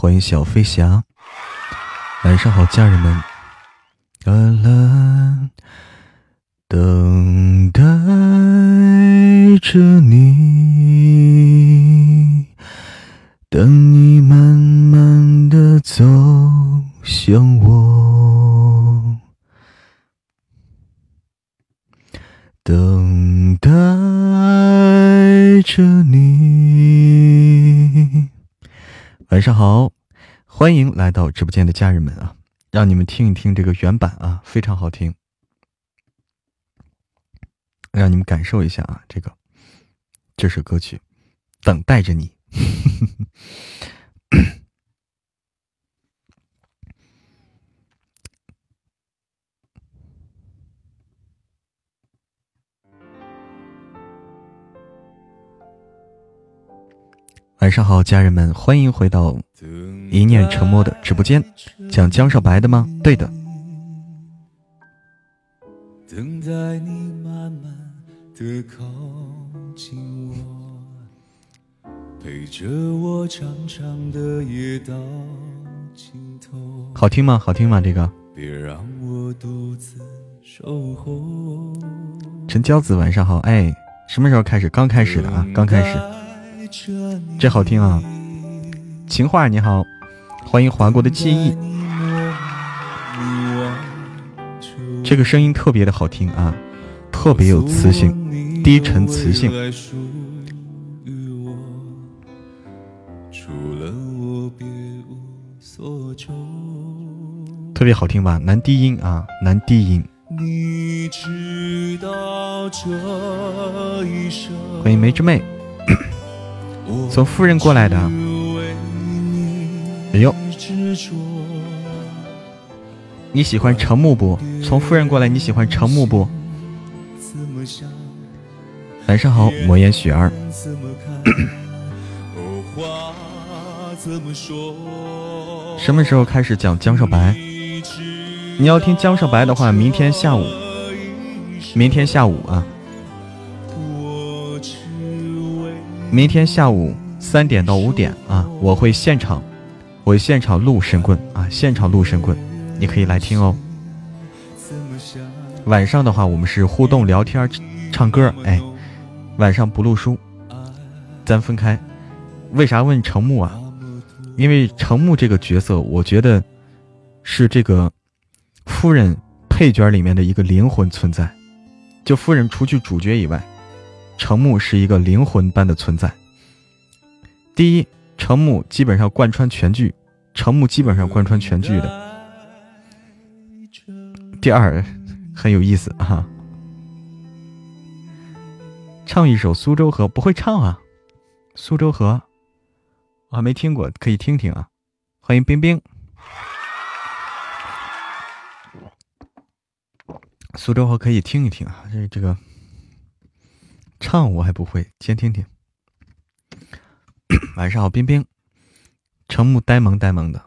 欢迎小飞侠。晚上好，家人们。啦啦，等待着你，等你慢慢的走向我，等待着你。晚上好，欢迎来到直播间的家人们啊！让你们听一听这个原版啊，非常好听，让你们感受一下啊，这个这首歌曲《等待着你》。晚上好，家人们，欢迎回到一念成魔的直播间，讲江少白的吗？对的。好听吗？好听吗？这个。陈娇子，晚上好。哎，什么时候开始？刚开始的啊，刚开始。这好听啊！情话你好，欢迎划过的记忆。这个声音特别的好听啊，特别有磁性，低沉磁性。特别好听吧？男低音啊，男低音。欢迎梅之妹。从夫人过来的，哎呦，你喜欢程木不？从夫人过来，你喜欢程木不？晚上好，魔岩雪儿。什么时候开始讲江少白？你要听江少白的话，明天下午，明天下午啊。明天下午三点到五点啊，我会现场，我会现场录神棍啊，现场录神棍，你可以来听哦。晚上的话，我们是互动聊天、唱歌，哎，晚上不录书，咱分开。为啥问程木啊？因为程木这个角色，我觉得是这个夫人配角里面的一个灵魂存在，就夫人除去主角以外。程木是一个灵魂般的存在。第一，程木基本上贯穿全剧，程木基本上贯穿全剧的。第二，很有意思啊，唱一首《苏州河》不会唱啊，《苏州河》我还没听过，可以听听啊。欢迎冰冰，《苏州河》可以听一听啊，这这个。唱我还不会，先听听。晚上好，冰冰。程木呆萌呆萌的。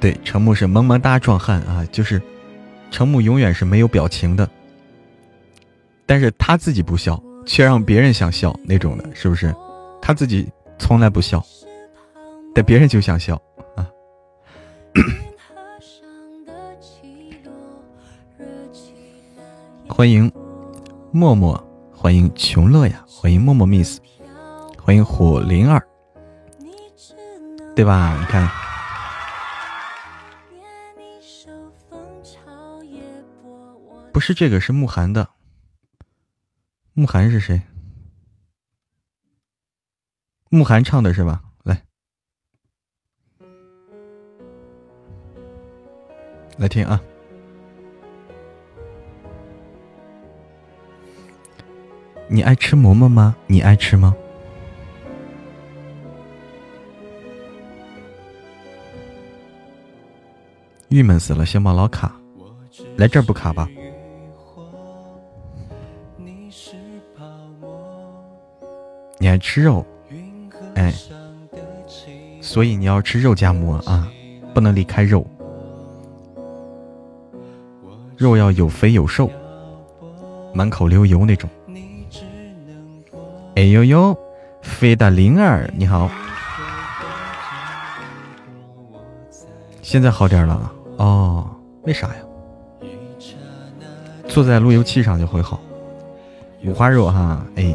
对，程木是萌萌哒壮汉啊，就是程木永远是没有表情的，但是他自己不笑。却让别人想笑那种的，是不是？他自己从来不笑，但别人就想笑啊！欢迎默默，欢迎穷乐呀，欢迎默默 miss，欢迎火灵儿，对吧？你看，不是这个，是慕寒的。慕寒是谁？慕寒唱的是吧？来，来听啊！你爱吃馍馍吗？你爱吃吗？郁闷死了，小猫老卡，来这儿不卡吧？爱吃肉，哎，所以你要吃肉夹馍啊！不能离开肉，肉要有肥有瘦，满口流油那种。哎呦呦，飞的灵儿你好，现在好点了哦？为啥呀？坐在路由器上就会好。五花肉哈，哎，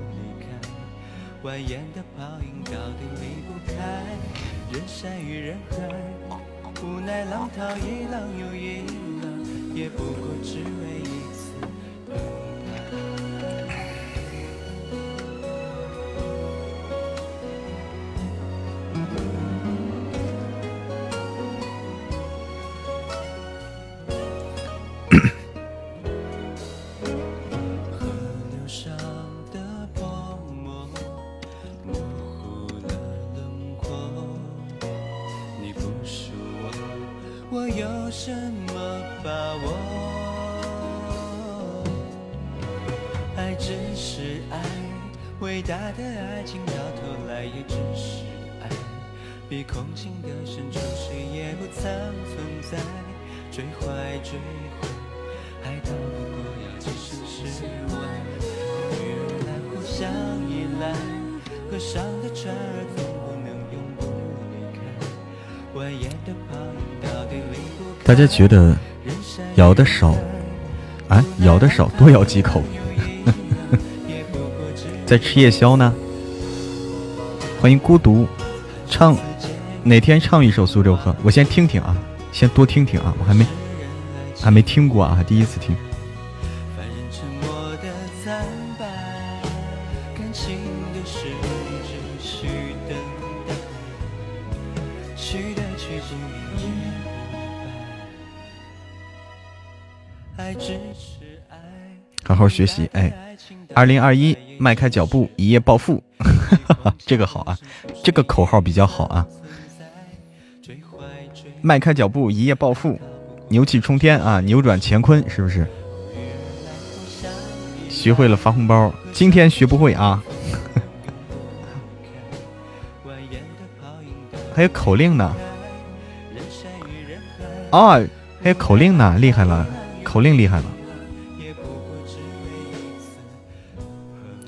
蜿蜒的泡影到底离不开。人山与人海，无奈浪淘一浪又一浪，也不过只为空的深处，谁也不曾存在。追追，不过要置身事外。而来，互相依赖，上的船儿总不能永不离开。蜿蜒的泡影到底离不开。大家觉得摇的少？哎，咬的少，多咬几口。在吃夜宵呢。欢迎孤独，唱哪天唱一首苏州河？我先听听啊，先多听听啊，我还没还没听过啊，第一次听。好好学习，哎，二零二一迈开脚步一夜暴富，这个好啊，这个口号比较好啊。迈开脚步一夜暴富，牛气冲天啊，扭转乾坤，是不是？学会了发红包，今天学不会啊。还有口令呢，哦，还有口令呢，厉害了，口令厉害了。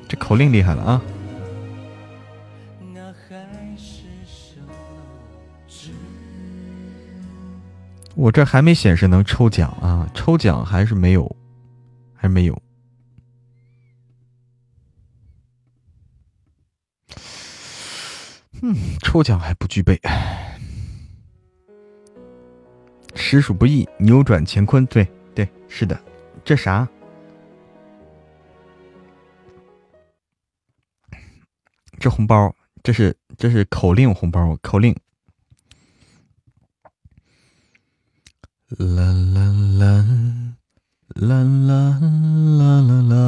这口令厉害了啊！我这还没显示能抽奖啊，抽奖还是没有，还没有。嗯，抽奖还不具备。实属不易，扭转乾坤。对对，是的，这啥？这红包，这是这是口令红包，口令。啦啦啦啦啦啦啦啦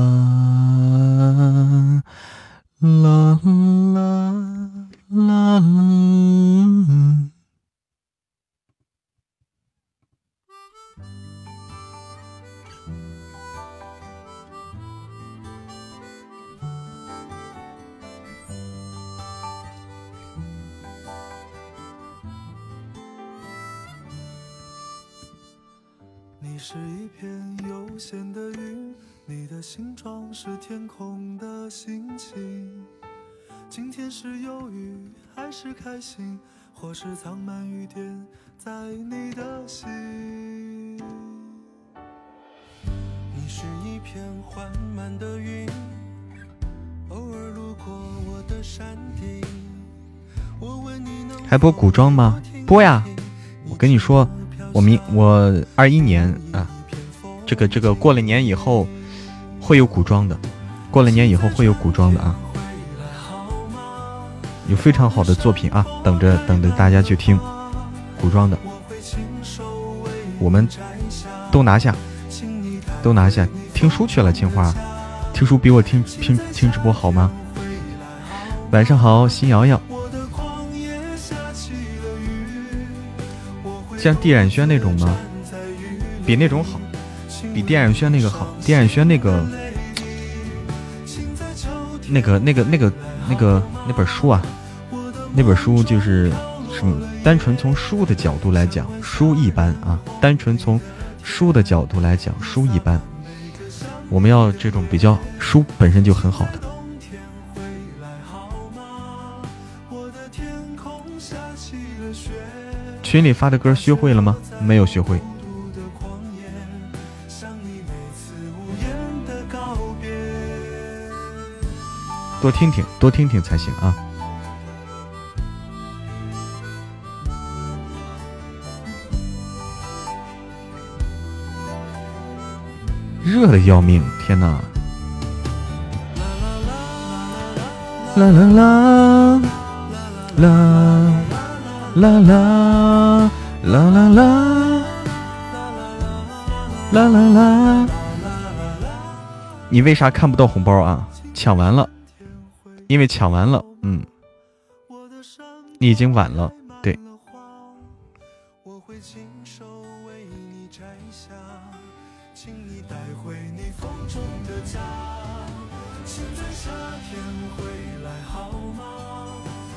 啦啦啦啦。是一片悠闲的云，你的形状是天空的心情。今天是忧郁还是开心，或是藏满雨点在你的心。你是一片缓慢的云，偶尔路过我的山顶。我问你能还播古装吗？播呀！我跟你说。我明我二一年啊，这个这个过了年以后会有古装的，过了年以后会有古装的啊，有非常好的作品啊，等着等着大家去听。古装的，我们都拿下，都拿下。听书去了，青花，听书比我听听听直播好吗？晚上好，新瑶瑶。像地染轩那种吗？比那种好，比地染轩那个好。地染轩那个，那个，那个，那个，那个那本书啊，那本书就是什么？单纯从书的角度来讲，书一般啊。单纯从书的角度来讲，书一般。我们要这种比较书本身就很好的。群里发的歌学会了吗？没有学会。多听听，多听听才行啊。热的要命，天哪！啦啦啦啦啦啦啦啦啦啦啦啦啦啦！你为啥看不到红包啊？抢完了，因为抢完了，嗯，你已经晚了。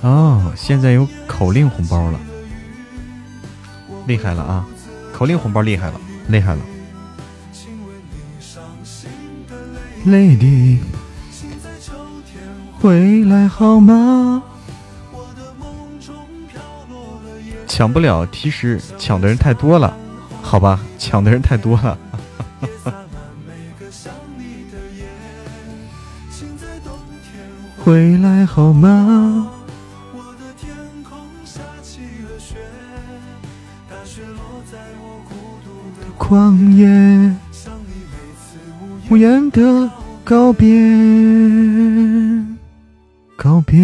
哦，现在有口令红包了，厉害了啊！口令红包厉害了，厉害了。Lady，回来好吗？抢不了其实，抢的人太多了，好吧，抢的人太多了。回来好吗？旷野，无言的告别，告别。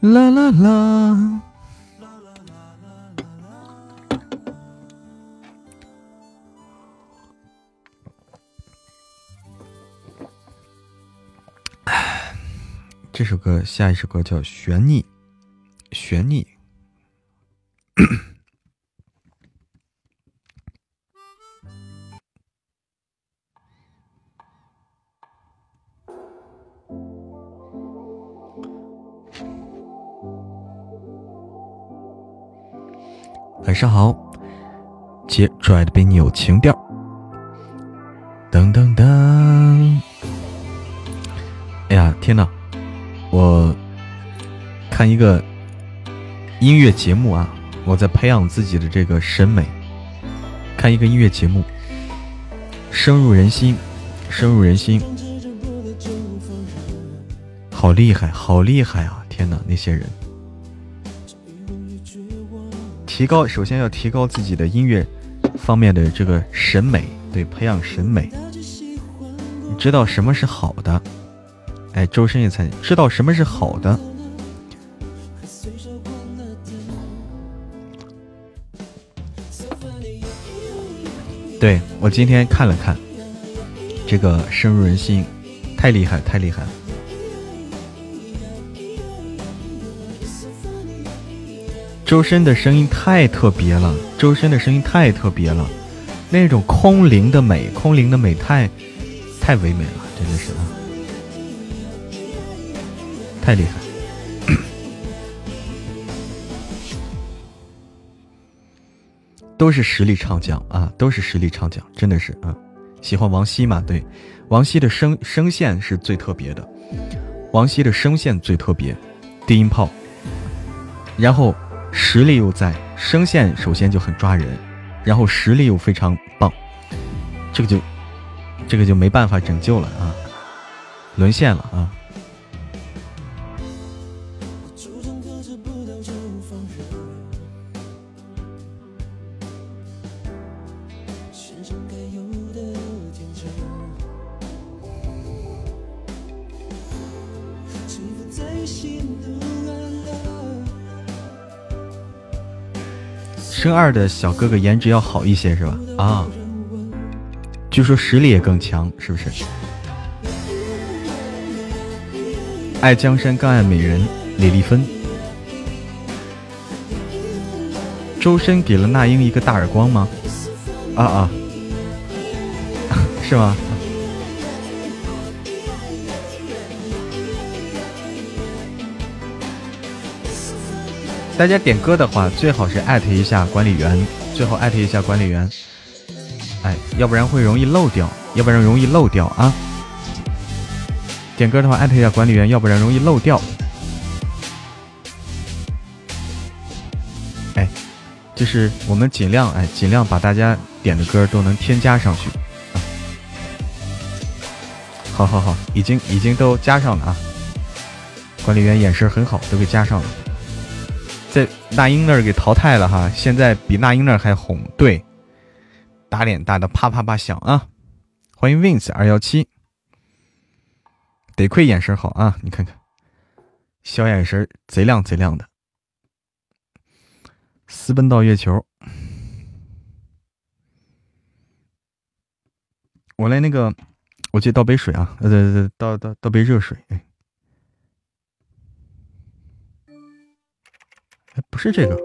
啦啦啦。这首歌，下一首歌叫《悬溺》，悬溺。晚上好，姐拽的比你有情调。噔噔噔！哎呀，天哪！我看一个音乐节目啊，我在培养自己的这个审美。看一个音乐节目，深入人心，深入人心，好厉害，好厉害啊！天哪，那些人，提高首先要提高自己的音乐方面的这个审美，对，培养审美，你知道什么是好的。哎，周深也才知道什么是好的。对我今天看了看，这个深入人心，太厉害，太厉害。周深的声音太特别了，周深的声音太特别了，那种空灵的美，空灵的美，太太唯美了，真的是。太厉害，都是实力唱将啊，都是实力唱将，真的是啊。喜欢王希嘛？对，王希的声声线是最特别的，王希的声线最特别，低音炮，然后实力又在，声线首先就很抓人，然后实力又非常棒，这个就这个就没办法拯救了啊，沦陷了啊。生二的小哥哥颜值要好一些是吧？啊，据说实力也更强，是不是？爱江山更爱美人，李丽芬。周深给了那英一个大耳光吗？啊啊，是吗？大家点歌的话，最好是艾特一下管理员，最好艾特一下管理员，哎，要不然会容易漏掉，要不然容易漏掉啊！点歌的话，艾特一下管理员，要不然容易漏掉。哎，就是我们尽量哎，尽量把大家点的歌都能添加上去。好好好，已经已经都加上了啊！管理员眼神很好，都给加上了。在那英那儿给淘汰了哈，现在比那英那儿还红，对，打脸打的啪啪啪响啊！欢迎 Wins 二幺七，得亏眼神好啊，你看看，小眼神贼亮贼亮的，私奔到月球，我来那个，我去倒杯水啊，呃，倒倒倒杯热水，哎。不是这个，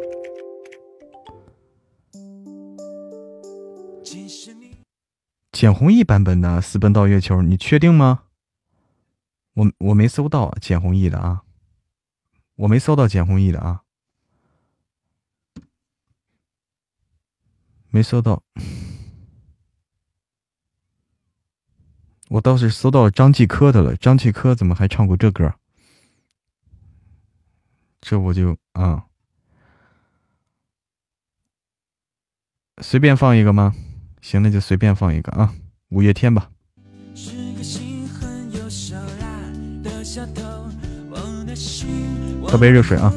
简弘毅版本的《私奔到月球》，你确定吗？我我没搜到简弘毅的啊，我没搜到简弘毅的啊，没搜到。我倒是搜到张继科的了，张继科怎么还唱过这歌？这我就啊。随便放一个吗？行，那就随便放一个啊，五月天吧。喝杯热水啊。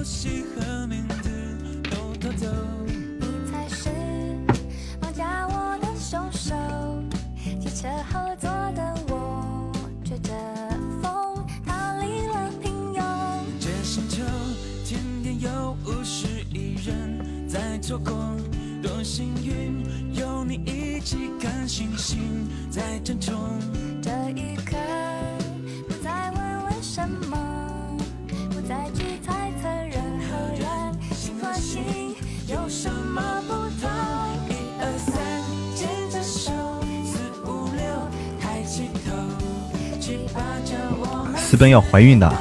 私奔要怀孕的，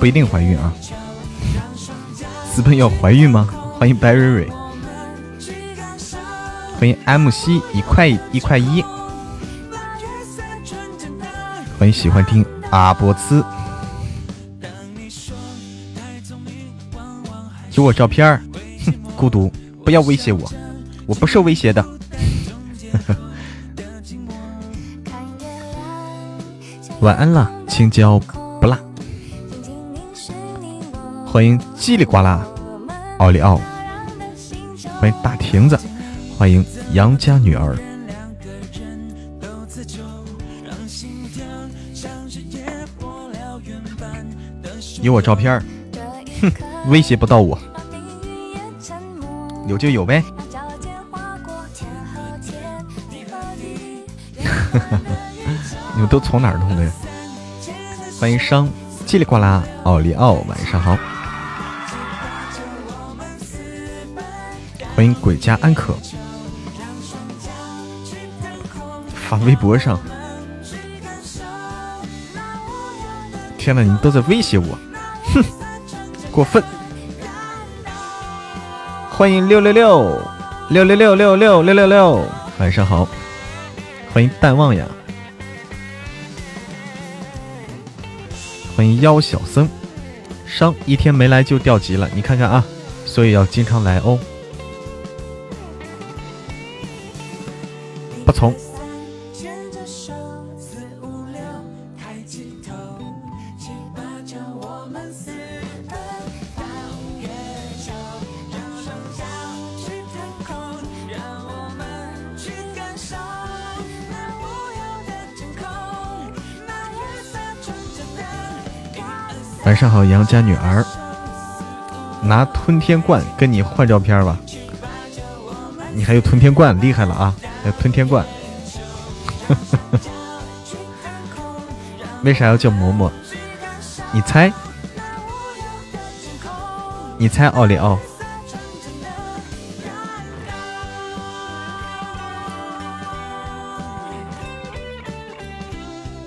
不一定怀孕啊。私奔要怀孕吗？欢迎白蕊蕊，欢迎 M C 一块一块一，欢迎喜欢听阿波茨，有我照片哼，孤独，不要威胁我，我不受威胁的。晚安了。青椒不辣，欢迎叽里呱啦，奥利奥，欢迎大亭子，欢迎杨家女儿，有我照片哼，威胁不到我，有就有呗，你们都从哪儿弄的呀？欢迎商叽里呱啦奥利奥，晚上好。欢迎鬼家安可，发微博上。天呐，你们都在威胁我，哼，过分。欢迎六六六六六六六六六六六，晚上好。欢迎淡忘呀。欢迎妖小僧，伤一天没来就掉级了，你看看啊，所以要经常来哦。不从。上好，杨家女儿。拿吞天罐跟你换照片吧。你还有吞天罐，厉害了啊！还有吞天罐。为啥要叫嬷嬷？你猜？你猜奥利奥？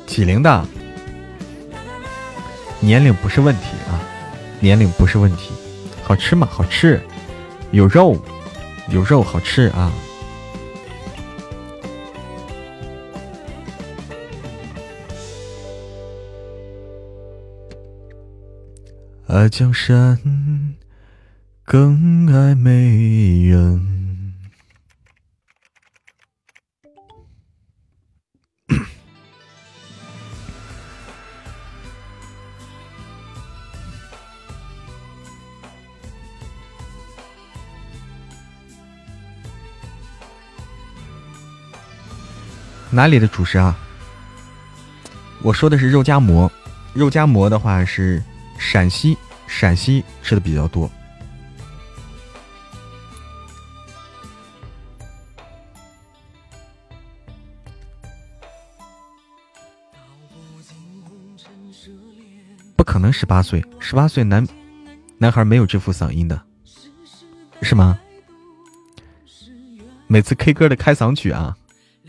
几零的？年龄不是问题啊，年龄不是问题，好吃吗？好吃，有肉，有肉，好吃啊。爱江山更爱美人。哪里的主食啊？我说的是肉夹馍，肉夹馍的话是。陕西，陕西吃的比较多。不可能十八岁，十八岁男男孩没有这副嗓音的，是吗？每次 K 歌的开嗓曲啊，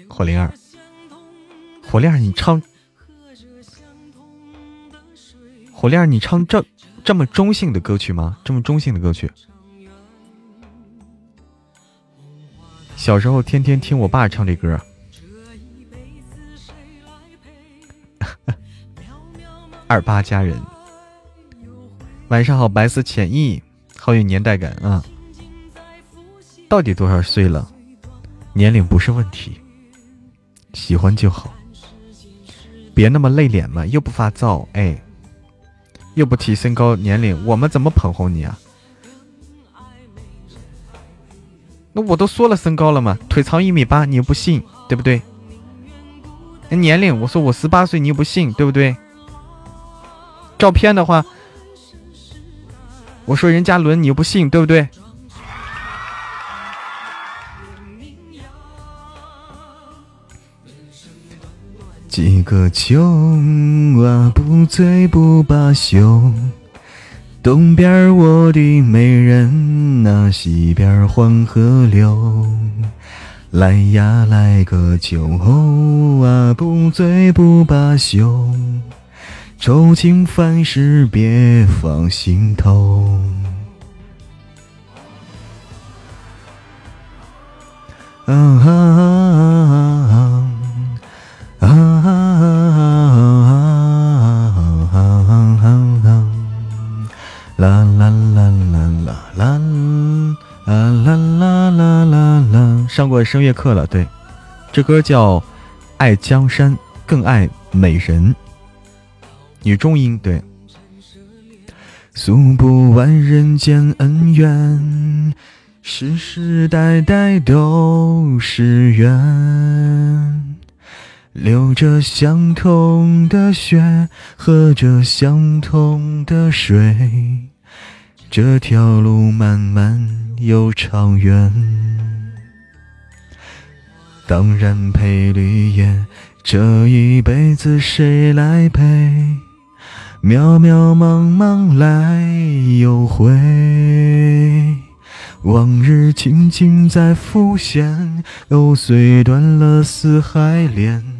火灵儿，火亮，你唱。火亮，你唱这这么中性的歌曲吗？这么中性的歌曲。小时候天天听我爸唱这歌。二八佳人，晚上好，白丝浅意，好有年代感啊！到底多少岁了？年龄不是问题，喜欢就好，别那么累脸嘛，又不发燥，哎。又不提身高年龄，我们怎么捧红你啊？那我都说了身高了嘛，腿长一米八，你又不信，对不对？年龄，我说我十八岁，你又不信，对不对？照片的话，我说任嘉伦，你又不信，对不对？几个秋啊，不醉不罢休。东边我的美人呐，西边黄河流。来呀，来个酒啊，不醉不罢休。愁情烦事别放心头。啊。啊啊啦啦啦啦啦啦啦啦啦啦啦啦！上过声乐课了，对，这歌叫《爱江山更爱美人》，女中音，对。诉不完人间恩怨，世世代代都是缘。流着相同的血，喝着相同的水，这条路漫漫又长远。当然陪绿叶，这一辈子谁来陪？渺渺茫茫来又回，往日情景在浮现，藕虽断了丝还连。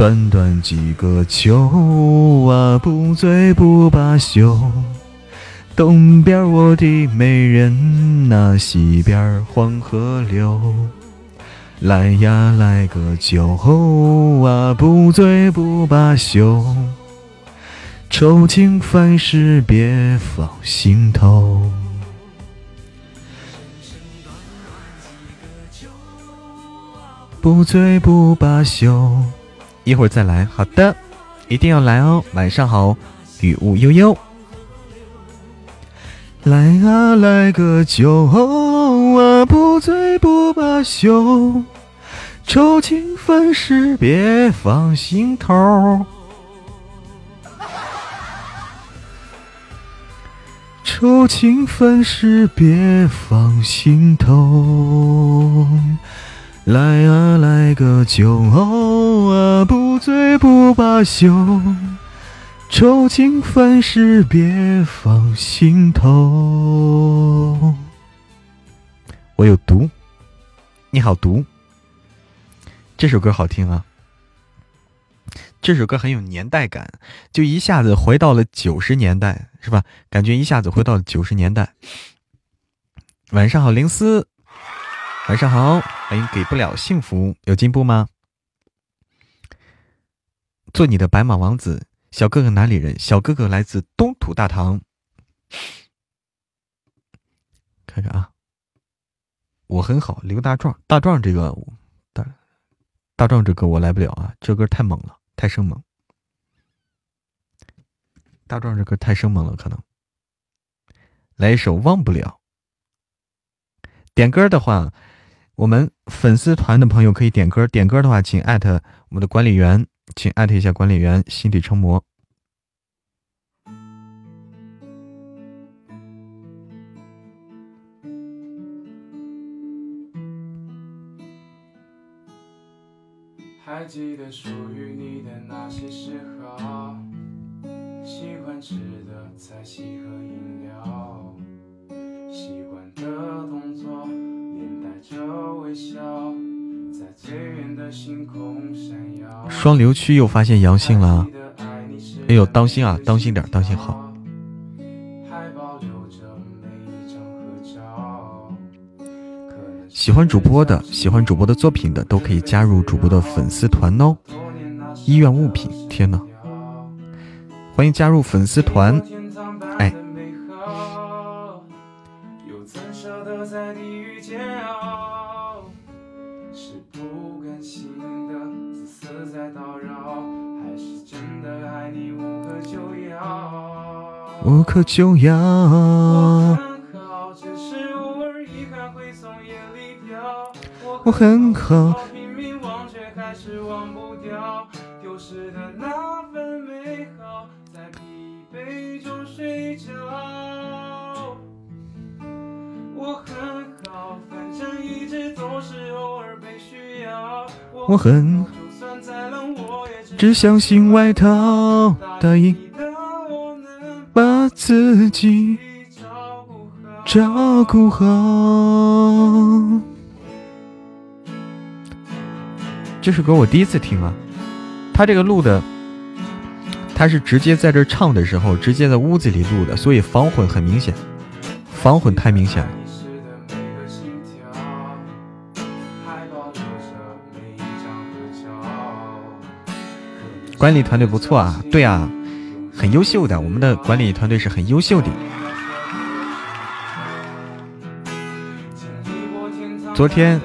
短短几个秋啊，不醉不罢休。东边我的美人呐，西边黄河流。来呀，来个酒啊，不醉不罢休。愁情烦事别放心头。不醉不罢休，一会儿再来。好的，一定要来哦。晚上好，雨雾悠悠。来啊，来个酒啊，不醉不罢休，愁情烦事别放心头。愁情烦事别放心头。来啊，来个酒啊，不醉不罢休，愁情烦事别放心头。我有毒，你好毒。这首歌好听啊，这首歌很有年代感，就一下子回到了九十年代，是吧？感觉一下子回到了九十年代。晚上好，灵思。晚上好，欢迎给不了幸福，有进步吗？做你的白马王子，小哥哥哪里人？小哥哥来自东土大唐。看看啊，我很好，刘大壮，大壮这个大大壮这歌我来不了啊，这歌太猛了，太生猛。大壮这歌太生猛了，可能来一首忘不了。点歌的话。我们粉丝团的朋友可以点歌，点歌的话，请艾特我们的管理员，请艾特一下管理员，心底成魔。还记得属于双流区又发现阳性了，哎呦，当心啊，当心点，当心好。喜欢主播的，喜欢主播的作品的，都可以加入主播的粉丝团哦。医院物品，天哪！欢迎加入粉丝团，无可救药我很好只是偶尔遗憾会从眼里掉我很好拼命忘却还是忘不掉。丢失的那份美好在疲惫中睡着我很好反正一直总是偶尔被需要我很好就算再冷我也只相信外套答应把自己照顾好。这首歌我第一次听啊，他这个录的，他是直接在这唱的时候，直接在屋子里录的，所以防混很明显，防混太明显了。管理团队不错啊，对啊。很优秀的，我们的管理团队是很优秀的。昨天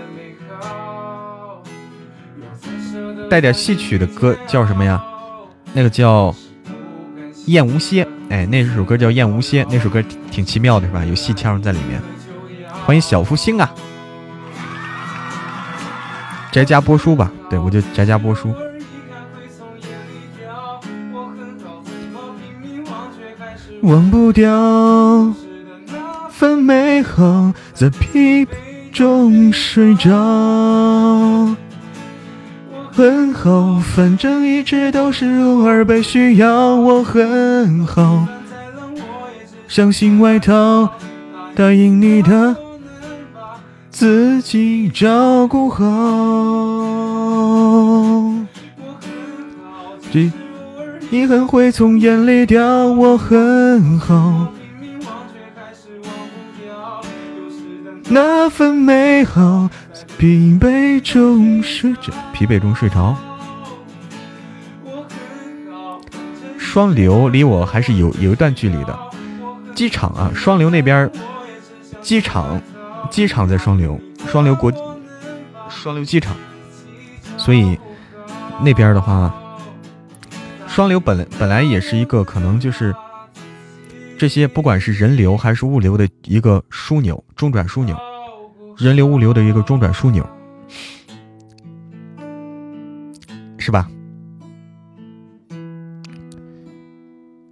带点戏曲的歌叫什么呀？那个叫《燕无歇》。哎，那首歌叫《燕无歇》，那首歌挺奇妙的，是吧？有戏腔在里面。欢迎小福星啊！宅家播书吧，对我就宅家播书。忘不掉，分美好，在疲惫中睡着。很好，反正一直都是偶尔被需要。我很好，相信外套，答应你的，自己照顾好。遗憾会从眼里掉，我很好。那份美好，疲惫中睡着，疲惫中睡着。双流离我还是有有一段距离的。机场啊，双流那边，机场，机场在双流，双流国，双流机场，所以那边的话，双流本本来也是一个可能就是这些不管是人流还是物流的一个枢纽，中转枢纽，人流物流的一个中转枢纽。是吧？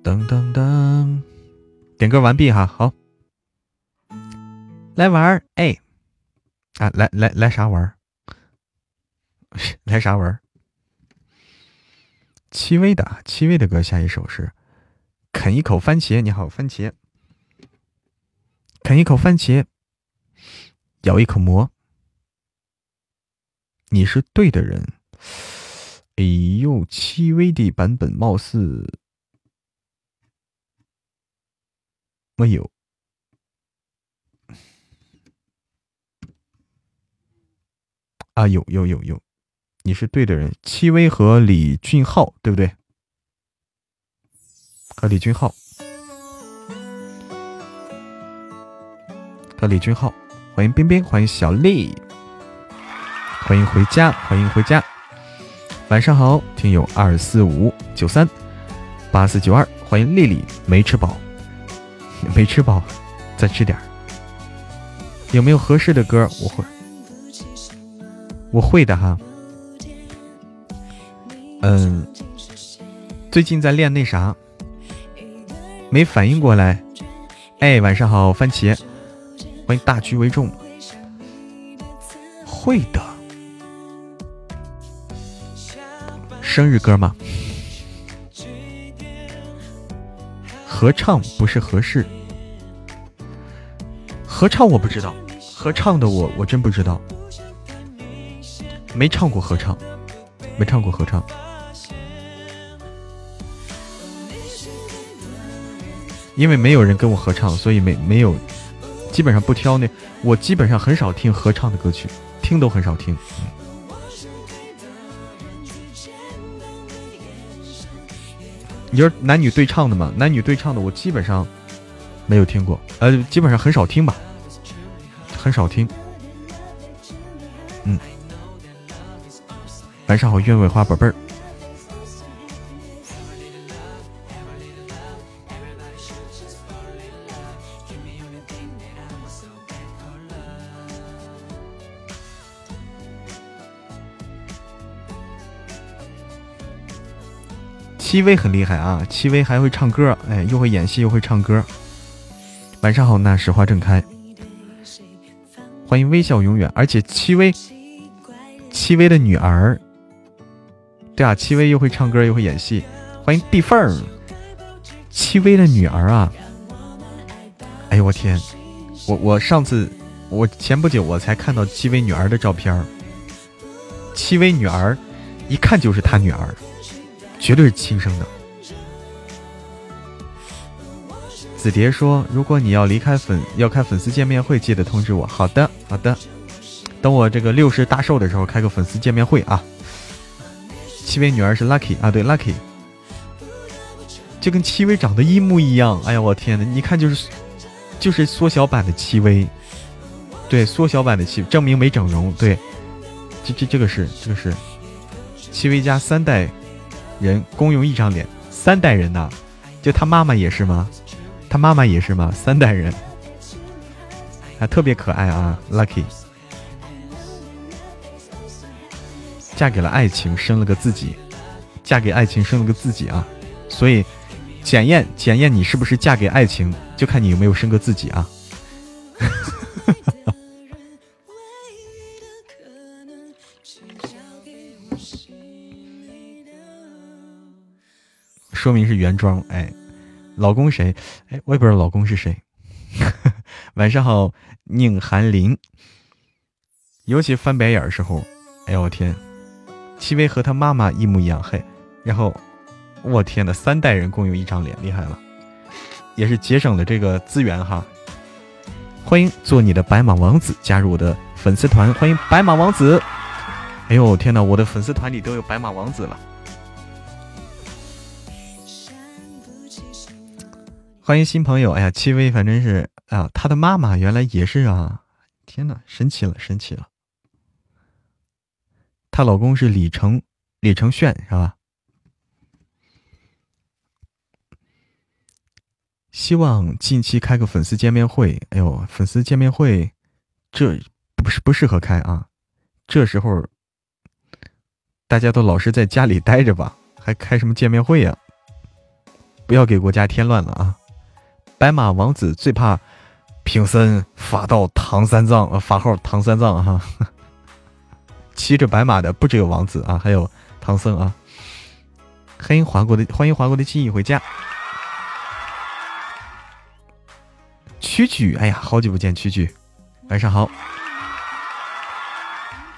噔噔噔，点歌完毕哈，好，来玩儿哎，啊，来来来啥玩儿？来啥玩儿？戚薇的戚薇的歌，下一首是啃一口番茄。你好，番茄，啃一口番茄，咬一口馍，你是对的人。哎呦，戚薇的版本貌似没有啊，有有有有，你是对的人，戚薇和李俊浩对不对？和李俊浩，和李俊浩，欢迎冰冰，欢迎小丽，欢迎回家，欢迎回家。晚上好，听友二四五九三八四九二，欢迎丽丽，没吃饱，没吃饱，再吃点有没有合适的歌？我会，我会的哈。嗯，最近在练那啥，没反应过来。哎，晚上好，番茄，欢迎大局为重。会的。生日歌吗？合唱不是合适。合唱我不知道，合唱的我我真不知道，没唱过合唱，没唱过合唱。因为没有人跟我合唱，所以没没有，基本上不挑那，我基本上很少听合唱的歌曲，听都很少听。你是男女对唱的吗？男女对唱的我基本上没有听过，呃，基本上很少听吧，很少听。嗯，晚上好，鸢尾花宝贝儿。戚薇很厉害啊！戚薇还会唱歌，哎，又会演戏又会唱歌。晚上好，那时花正开，欢迎微笑永远。而且戚薇，戚薇的女儿，对啊，戚薇又会唱歌又会演戏。欢迎地缝儿，戚薇的女儿啊！哎呦我天，我我上次我前不久我才看到戚薇女儿的照片戚薇女儿一看就是她女儿。绝对是亲生的。子蝶说：“如果你要离开粉，要开粉丝见面会，记得通知我。”好的，好的。等我这个六十大寿的时候，开个粉丝见面会啊。戚薇女儿是 Lucky 啊，对 Lucky，就跟戚薇长得一模一样。哎呀，我天呐，一看就是就是缩小版的戚薇，对，缩小版的戚，证明没整容。对，这这这个是这个是戚薇家三代。人共用一张脸，三代人呐，就他妈妈也是吗？他妈妈也是吗？三代人，还特别可爱啊！Lucky，嫁给了爱情，生了个自己，嫁给爱情，生了个自己啊！所以，检验检验你是不是嫁给爱情，就看你有没有生个自己啊！说明是原装，哎，老公谁？哎，我也不知道老公是谁。晚上好，宁寒林。尤其翻白眼儿时候，哎呦我天，戚薇和她妈妈一模一样，嘿，然后我天呐，三代人共用一张脸，厉害了，也是节省了这个资源哈。欢迎做你的白马王子，加入我的粉丝团，欢迎白马王子。哎呦我天呐，我的粉丝团里都有白马王子了。欢迎新朋友！哎呀，戚薇，反正是啊，她的妈妈原来也是啊！天哪，神奇了，神奇了！她老公是李承李承铉是吧？希望近期开个粉丝见面会。哎呦，粉丝见面会，这不是不适合开啊！这时候大家都老是在家里待着吧，还开什么见面会呀？不要给国家添乱了啊！白马王子最怕贫僧法道唐三藏，呃，法号唐三藏哈。骑着白马的不只有王子啊，还有唐僧啊。欢迎华国的，欢迎华国的记忆回家。曲曲，哎呀，好久不见，曲曲，晚上好。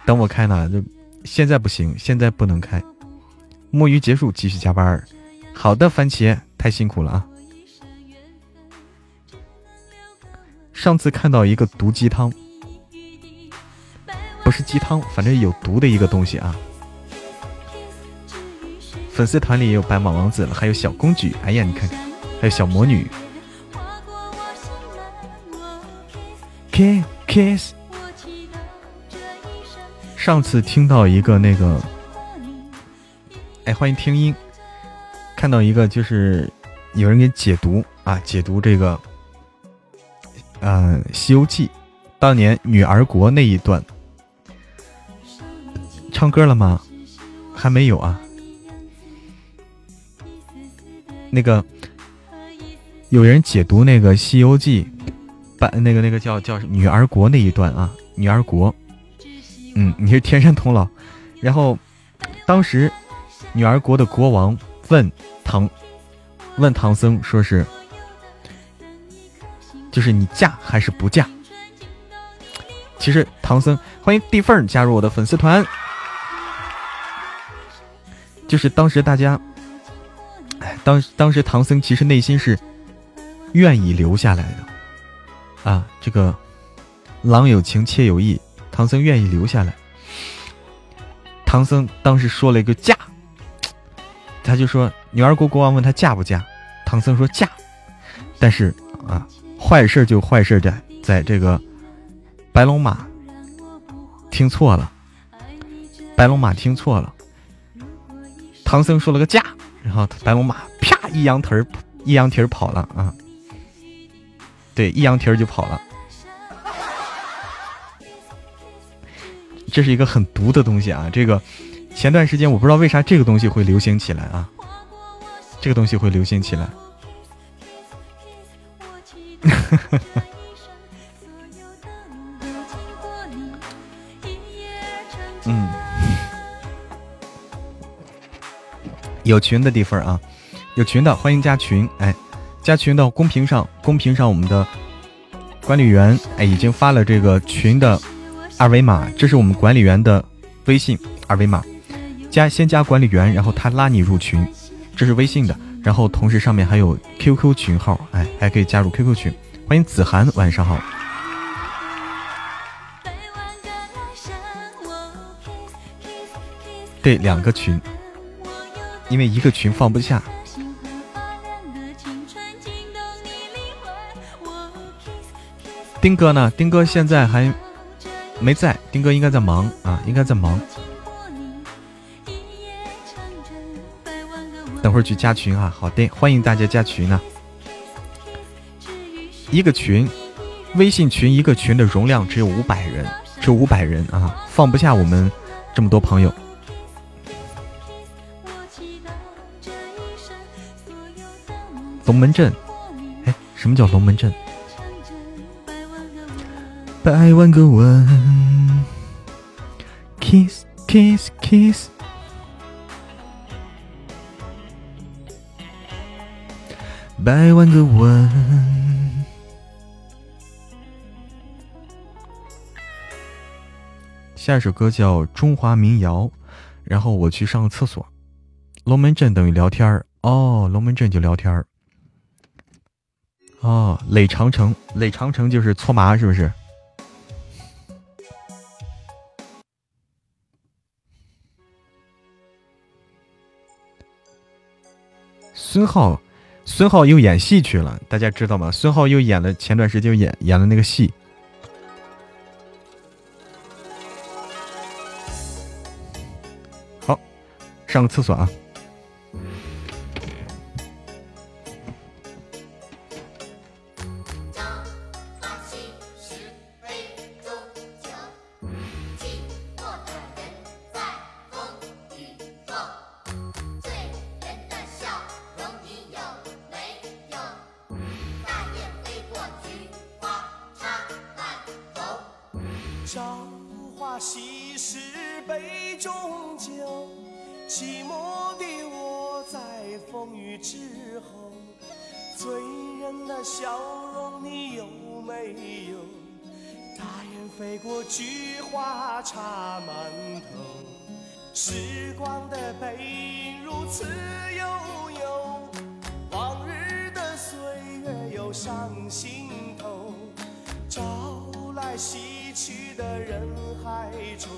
等我开呢，就现在不行，现在不能开。摸鱼结束，继续加班。好的，番茄，太辛苦了啊。上次看到一个毒鸡汤，不是鸡汤，反正有毒的一个东西啊。粉丝团里也有白马王子了，还有小公举，哎呀，你看看，还有小魔女。Kiss，上次听到一个那个，哎，欢迎听音，看到一个就是有人给解读啊，解读这个，嗯，《西游记》当年女儿国那一段，唱歌了吗？还没有啊。那个有人解读那个《西游记》。把那个那个叫叫女儿国那一段啊，女儿国，嗯，你是天山童姥，然后当时女儿国的国王问唐问唐僧说是，就是你嫁还是不嫁？其实唐僧欢迎地缝加入我的粉丝团，就是当时大家，哎，当当时唐僧其实内心是愿意留下来的。啊，这个郎有情，妾有意，唐僧愿意留下来。唐僧当时说了一个嫁，他就说女儿国国王问他嫁不嫁，唐僧说嫁。但是啊，坏事就坏事在在这个白龙马听错了，白龙马听错了，唐僧说了个价，然后白龙马啪一扬腿儿，一扬蹄儿跑了啊。对，一扬蹄儿就跑了。这是一个很毒的东西啊！这个前段时间我不知道为啥这个东西会流行起来啊，这个东西会流行起来。嗯，有群的地方啊，有群的欢迎加群，哎。加群到公屏上，公屏上我们的管理员哎已经发了这个群的二维码，这是我们管理员的微信二维码，加先加管理员，然后他拉你入群，这是微信的，然后同时上面还有 QQ 群号，哎还可以加入 QQ 群，欢迎子涵，晚上好。对，两个群，因为一个群放不下。丁哥呢？丁哥现在还没在，丁哥应该在忙啊，应该在忙。等会儿去加群啊，好的，欢迎大家加群啊。一个群，微信群一个群的容量只有五百人，只有五百人啊，放不下我们这么多朋友。龙门阵，哎，什么叫龙门阵？百万个吻，kiss kiss kiss，百万个吻。下一首歌叫《中华民谣》，然后我去上个厕所。龙门阵等于聊天儿哦，龙门阵就聊天儿。哦，垒长城，垒长城就是搓麻，是不是？孙浩，孙浩又演戏去了，大家知道吗？孙浩又演了前段时间演演了那个戏。好，上个厕所啊。之后醉人的笑容你有没有大雁飞过菊花插满头时光的背影如此悠悠往日的岁月又上心头朝来夕去的人海中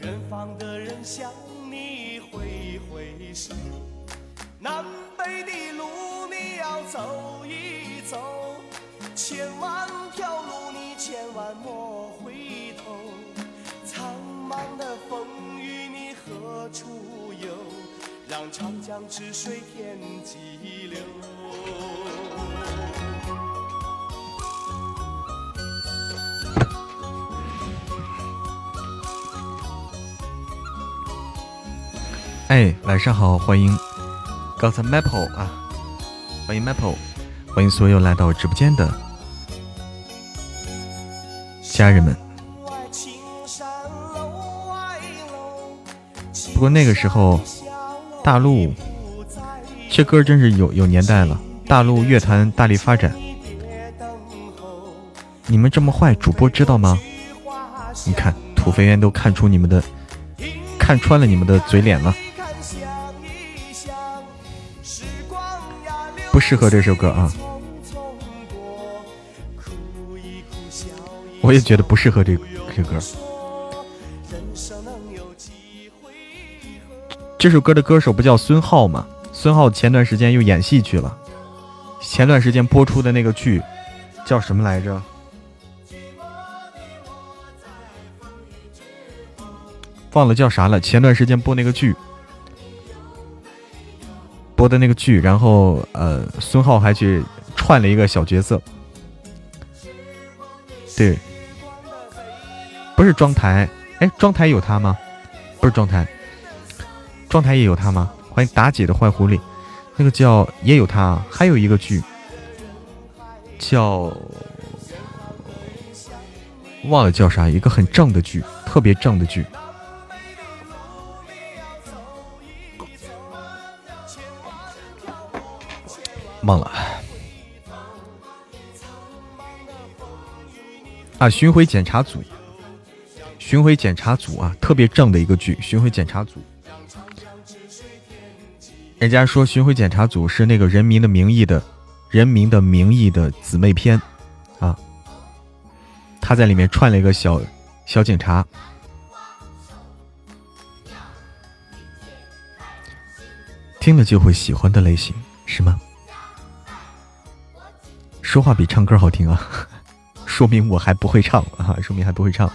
远方的人向你挥挥手南北的路你要走一走千万条路你千万莫回头苍茫的风雨你何处游让长江之水天际流哎晚上好欢迎。刚才 Maple 啊，欢迎 Maple，欢迎所有来到直播间的家人们。不过那个时候，大陆这歌真是有有年代了。大陆乐坛大力发展，你们这么坏，主播知道吗？你看土肥圆都看出你们的，看穿了你们的嘴脸了。适合这首歌啊！我也觉得不适合这这歌。这首歌的歌手不叫孙浩吗？孙浩前段时间又演戏去了。前段时间播出的那个剧叫什么来着？忘了叫啥了。前段时间播那个剧。播的那个剧，然后呃，孙浩还去串了一个小角色，对，不是庄台，哎，庄台有他吗？不是庄台，庄台也有他吗？欢迎妲己的坏狐狸，那个叫也有他，还有一个剧叫忘了叫啥，一个很正的剧，特别正的剧。忘了啊！巡回检查组，巡回检查组啊，特别正的一个剧。巡回检查组，人家说巡回检查组是那个《人民的名义》的《人民的名义》的姊妹篇啊，他在里面串了一个小小警察，听了就会喜欢的类型是吗？说话比唱歌好听啊，说明我还不会唱啊，说明还不会唱。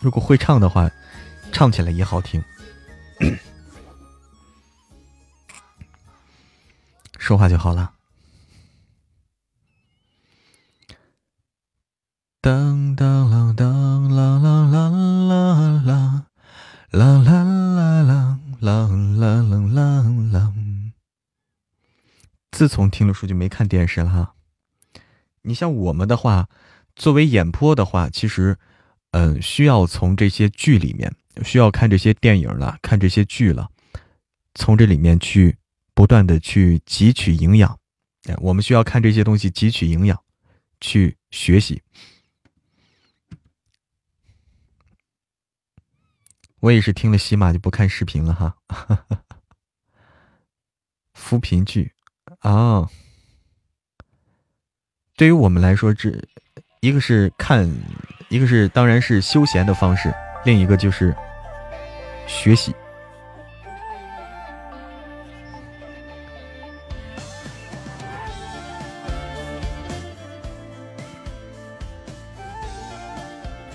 如果会唱的话，唱起来也好听。说话就好了。自从听了书就没看电视了哈。你像我们的话，作为演播的话，其实，嗯，需要从这些剧里面，需要看这些电影了，看这些剧了，从这里面去不断的去汲取营养。哎，我们需要看这些东西汲取营养，去学习。我也是听了喜马就不看视频了哈，扶贫剧啊，对于我们来说，这一个是看，一个是当然是休闲的方式，另一个就是学习。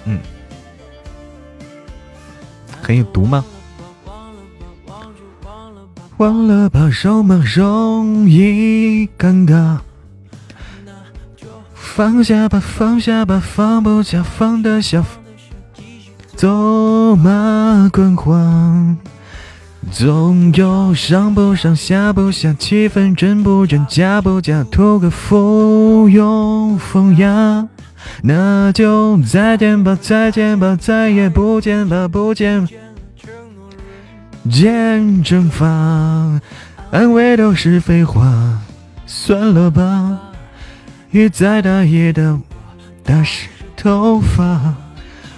嗯，很有毒吗？忘了吧，容吗？容易尴尬。放下吧，放下吧，放不下，放得下。走马观花，总有上不上下不下，气氛真不真假不假，图个附庸风雅。那就再见吧，再见吧，再也不见吧，不见。见蒸发，安慰都是废话，算了吧。雨再大也得打湿头发，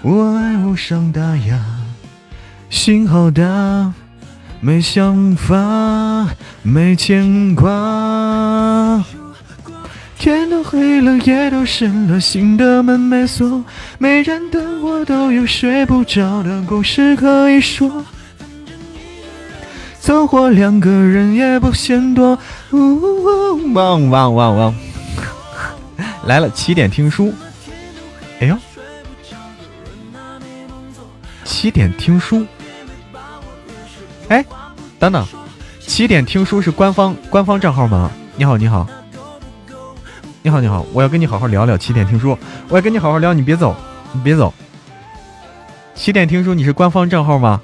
我爱无伤大雅，心好大，没想法，没牵挂。天都黑了，夜都深了，心的门没锁，没人等我，都有睡不着的故事可以说。走或两个人也不嫌多。汪汪汪汪！来了，起点听书。哎呦，起点听书。哎，等等，起点听书是官方官方账号吗？你好，你好，你好，你好，我要跟你好好聊聊起点听书。我要跟你好好聊，你别走，你别走。起点听书，你是官方账号吗？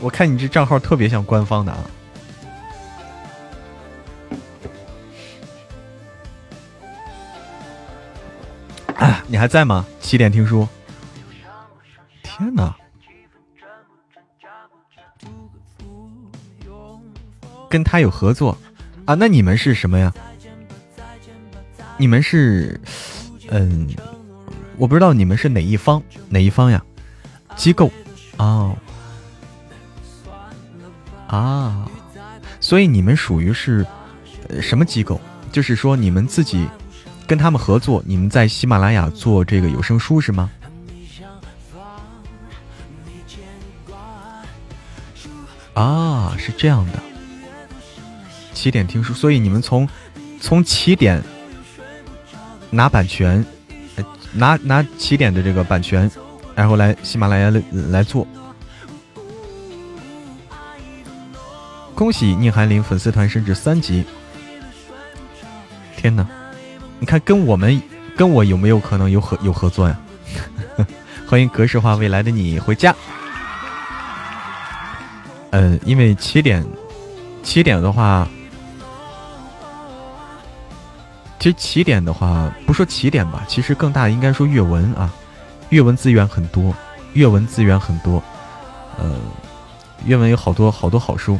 我看你这账号特别像官方的啊！你还在吗？起点听书。天哪！跟他有合作啊？那你们是什么呀？你们是……嗯，我不知道你们是哪一方，哪一方呀？机构哦。啊，所以你们属于是什么机构？就是说你们自己跟他们合作，你们在喜马拉雅做这个有声书是吗？啊，是这样的，起点听书，所以你们从从起点拿版权，拿拿起点的这个版权，然后来喜马拉雅来来做。恭喜宁寒林粉丝团升至三级！天哪，你看跟我们跟我有没有可能有合有合作呀？欢迎格式化未来的你回家。嗯，因为起点起点的话，其实起点的话不说起点吧，其实更大应该说阅文啊，阅文资源很多，阅文资源很多，呃，阅文有好多好多好书。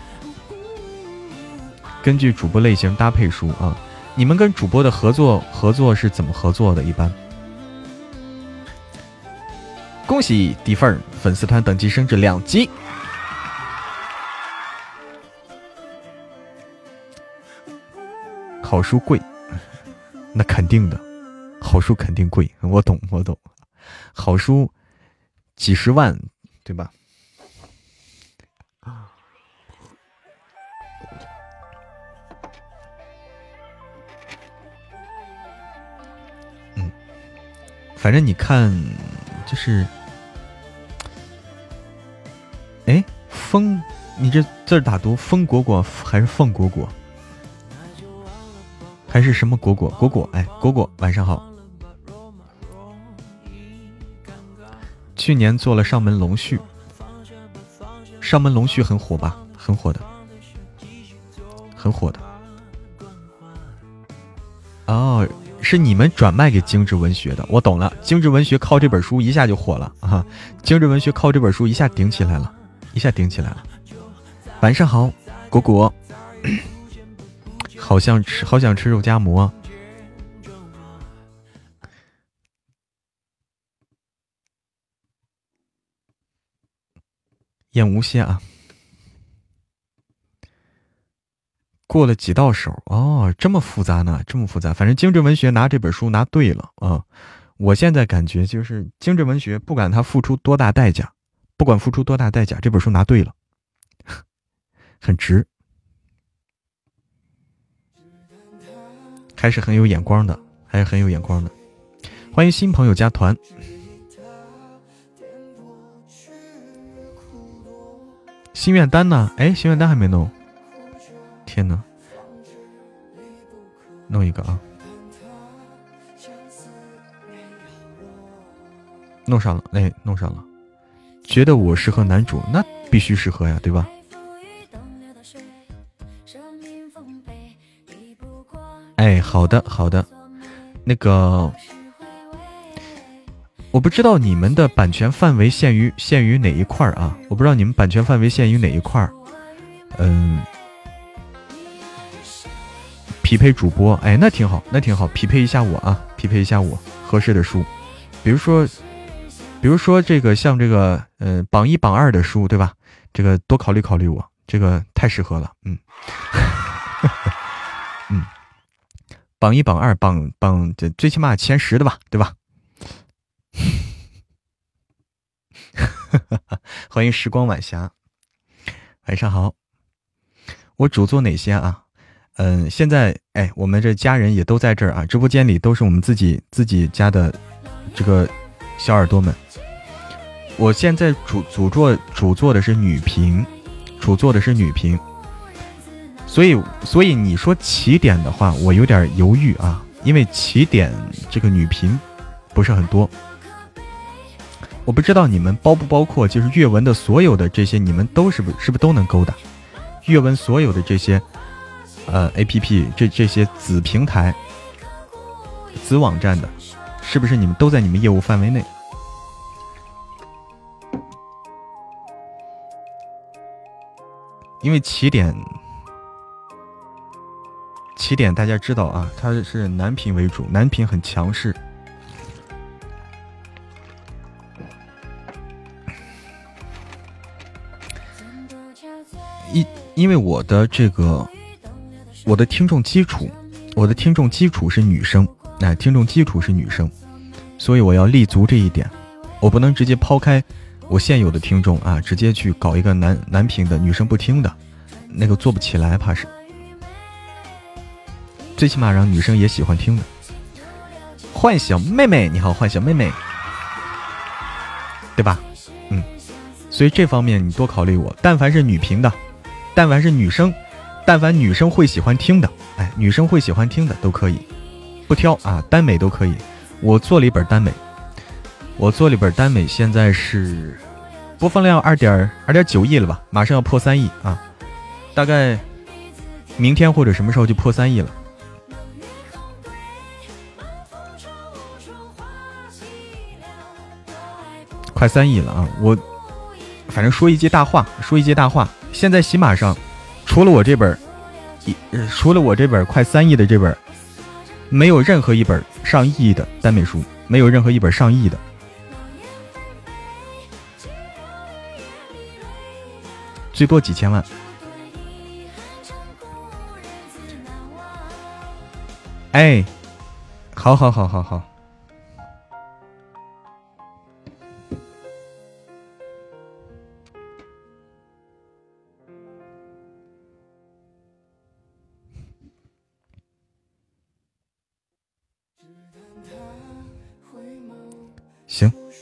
根据主播类型搭配书啊，你们跟主播的合作合作是怎么合作的？一般。恭喜底份粉丝团等级升至两级。好书贵，那肯定的，好书肯定贵，我懂我懂，好书几十万，对吧？反正你看，就是，哎，风，你这字打读风果果还是凤果果，还是什么果果果果？哎，果果，晚上好。去年做了上门龙婿，上门龙婿很火吧？很火的，很火的。哦。是你们转卖给精致文学的，我懂了。精致文学靠这本书一下就火了啊！精致文学靠这本书一下顶起来了，一下顶起来了。晚上好，果果，好像吃，好想吃肉夹馍。燕无羡啊。过了几道手哦，这么复杂呢？这么复杂，反正精致文学拿这本书拿对了啊！我现在感觉就是精致文学，不管他付出多大代价，不管付出多大代价，这本书拿对了，很值，还是很有眼光的，还是很有眼光的。欢迎新朋友加团。心愿单呢？哎，心愿单还没弄。天哪！弄一个啊！弄上了，哎，弄上了。觉得我适合男主，那必须适合呀，对吧？哎，好的，好的。那个，我不知道你们的版权范围限于限于哪一块儿啊？我不知道你们版权范围限于哪一块儿嗯。匹配主播，哎，那挺好，那挺好，匹配一下我啊，匹配一下我合适的书，比如说，比如说这个像这个，呃，榜一榜二的书，对吧？这个多考虑考虑我，这个太适合了，嗯，嗯，榜一榜二榜榜这最起码前十的吧，对吧？欢迎时光晚霞，晚上好，我主做哪些啊？嗯，现在哎，我们这家人也都在这儿啊，直播间里都是我们自己自己家的这个小耳朵们。我现在主主做主做的是女频，主做的是女频，所以所以你说起点的话，我有点犹豫啊，因为起点这个女频不是很多，我不知道你们包不包括，就是阅文的所有的这些，你们都是不是不是都能勾的？阅文所有的这些。呃，A P P 这这些子平台、子网站的，是不是你们都在你们业务范围内？因为起点，起点大家知道啊，它是男频为主，男频很强势。因因为我的这个。我的听众基础，我的听众基础是女生，哎，听众基础是女生，所以我要立足这一点，我不能直接抛开我现有的听众啊，直接去搞一个男男频的女生不听的，那个做不起来，怕是。最起码让女生也喜欢听的。幻想妹妹，你好，幻想妹妹，对吧？嗯，所以这方面你多考虑我，但凡是女频的，但凡是女生。但凡女生会喜欢听的，哎，女生会喜欢听的都可以，不挑啊，耽美都可以。我做了一本耽美，我做了一本耽美，现在是播放量二点二点九亿了吧，马上要破三亿啊，大概明天或者什么时候就破三亿了，快三亿了啊！我反正说一句大话，说一句大话，现在喜马上。除了我这本，一除了我这本快三亿的这本，没有任何一本上亿的耽美书，没有任何一本上亿的，最多几千万。哎，好好好好好。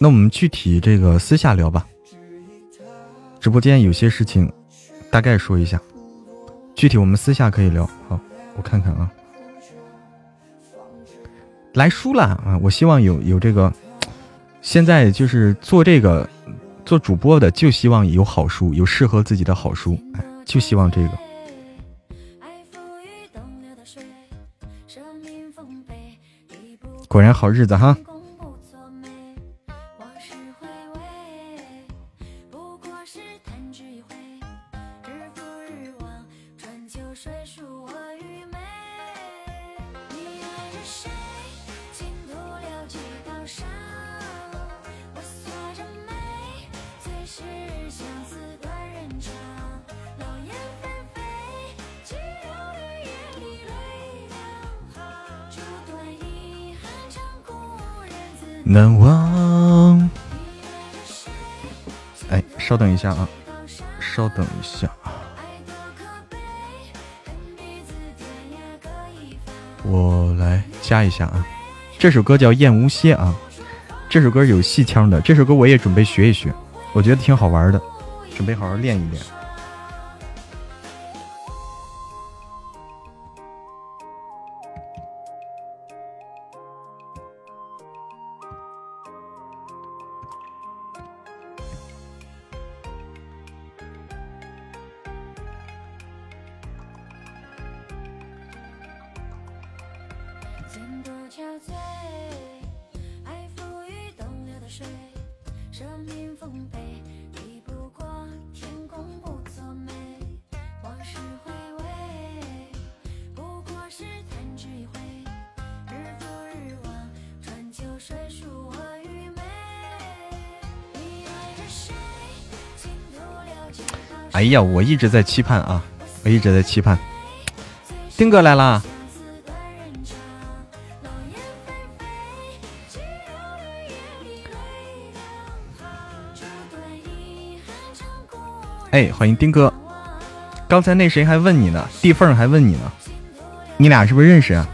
那我们具体这个私下聊吧。直播间有些事情，大概说一下。具体我们私下可以聊。好，我看看啊。来书了啊！我希望有有这个，现在就是做这个做主播的，就希望有好书，有适合自己的好书。哎，就希望这个。果然好日子哈。下啊，稍等一下啊。我来加一下啊，这首歌叫《燕无歇》啊，这首歌有戏腔的，这首歌我也准备学一学，我觉得挺好玩的，准备好好练一练。呀，我一直在期盼啊，我一直在期盼，丁哥来啦！哎，欢迎丁哥！刚才那谁还问你呢？地缝还问你呢，你俩是不是认识啊？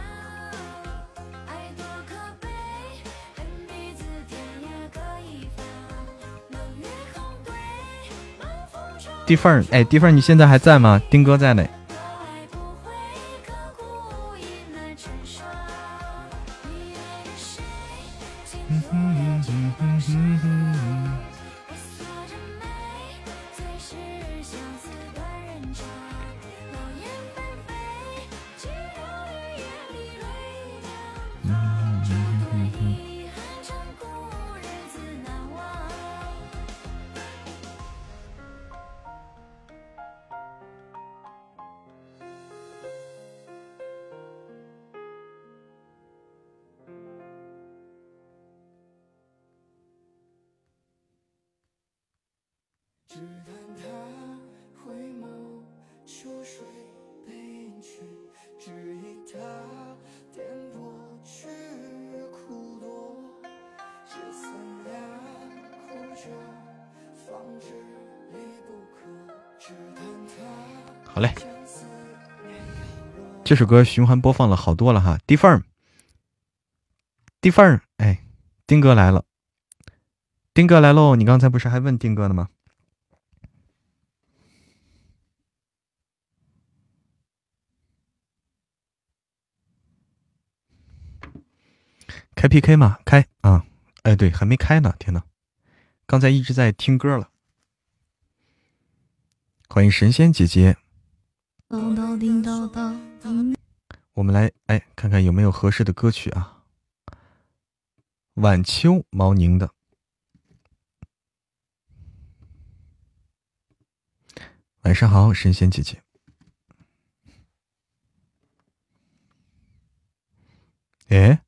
地缝哎，地缝你现在还在吗？丁哥在呢。这首歌循环播放了好多了哈，地缝地缝哎，丁哥来了，丁哥来喽！你刚才不是还问丁哥呢吗？开 PK 吗？开啊！哎，对，还没开呢。天呐，刚才一直在听歌了。欢迎神仙姐姐。我们来哎，看看有没有合适的歌曲啊？晚秋，毛宁的。晚上好，神仙姐姐。哎，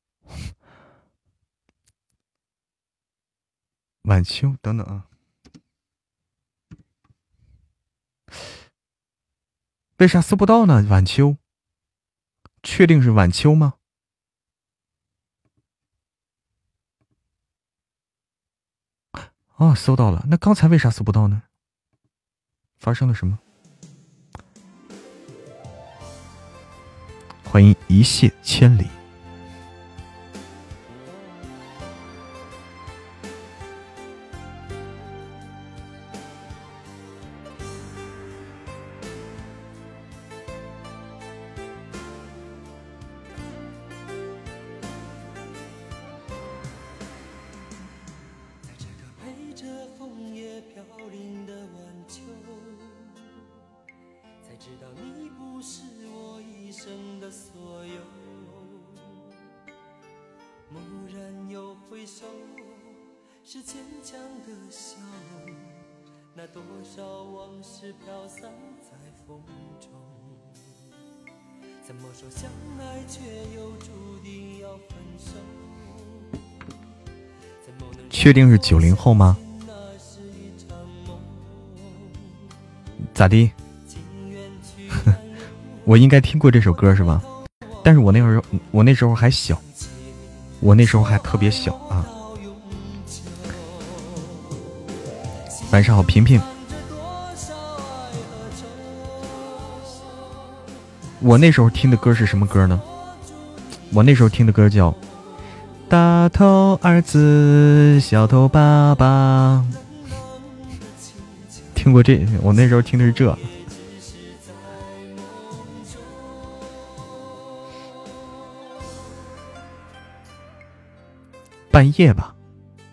晚秋，等等啊。为啥搜不到呢？晚秋，确定是晚秋吗？哦，搜到了。那刚才为啥搜不到呢？发生了什么？欢迎一泻千里。确定是九零后吗？咋的？我应该听过这首歌是吧？但是我那时候我那时候还小，我那时候还特别小啊。晚上好，平平。我那时候听的歌是什么歌呢？我那时候听的歌叫。大头儿子小头爸爸》，听过这？我那时候听的是这。半夜吧，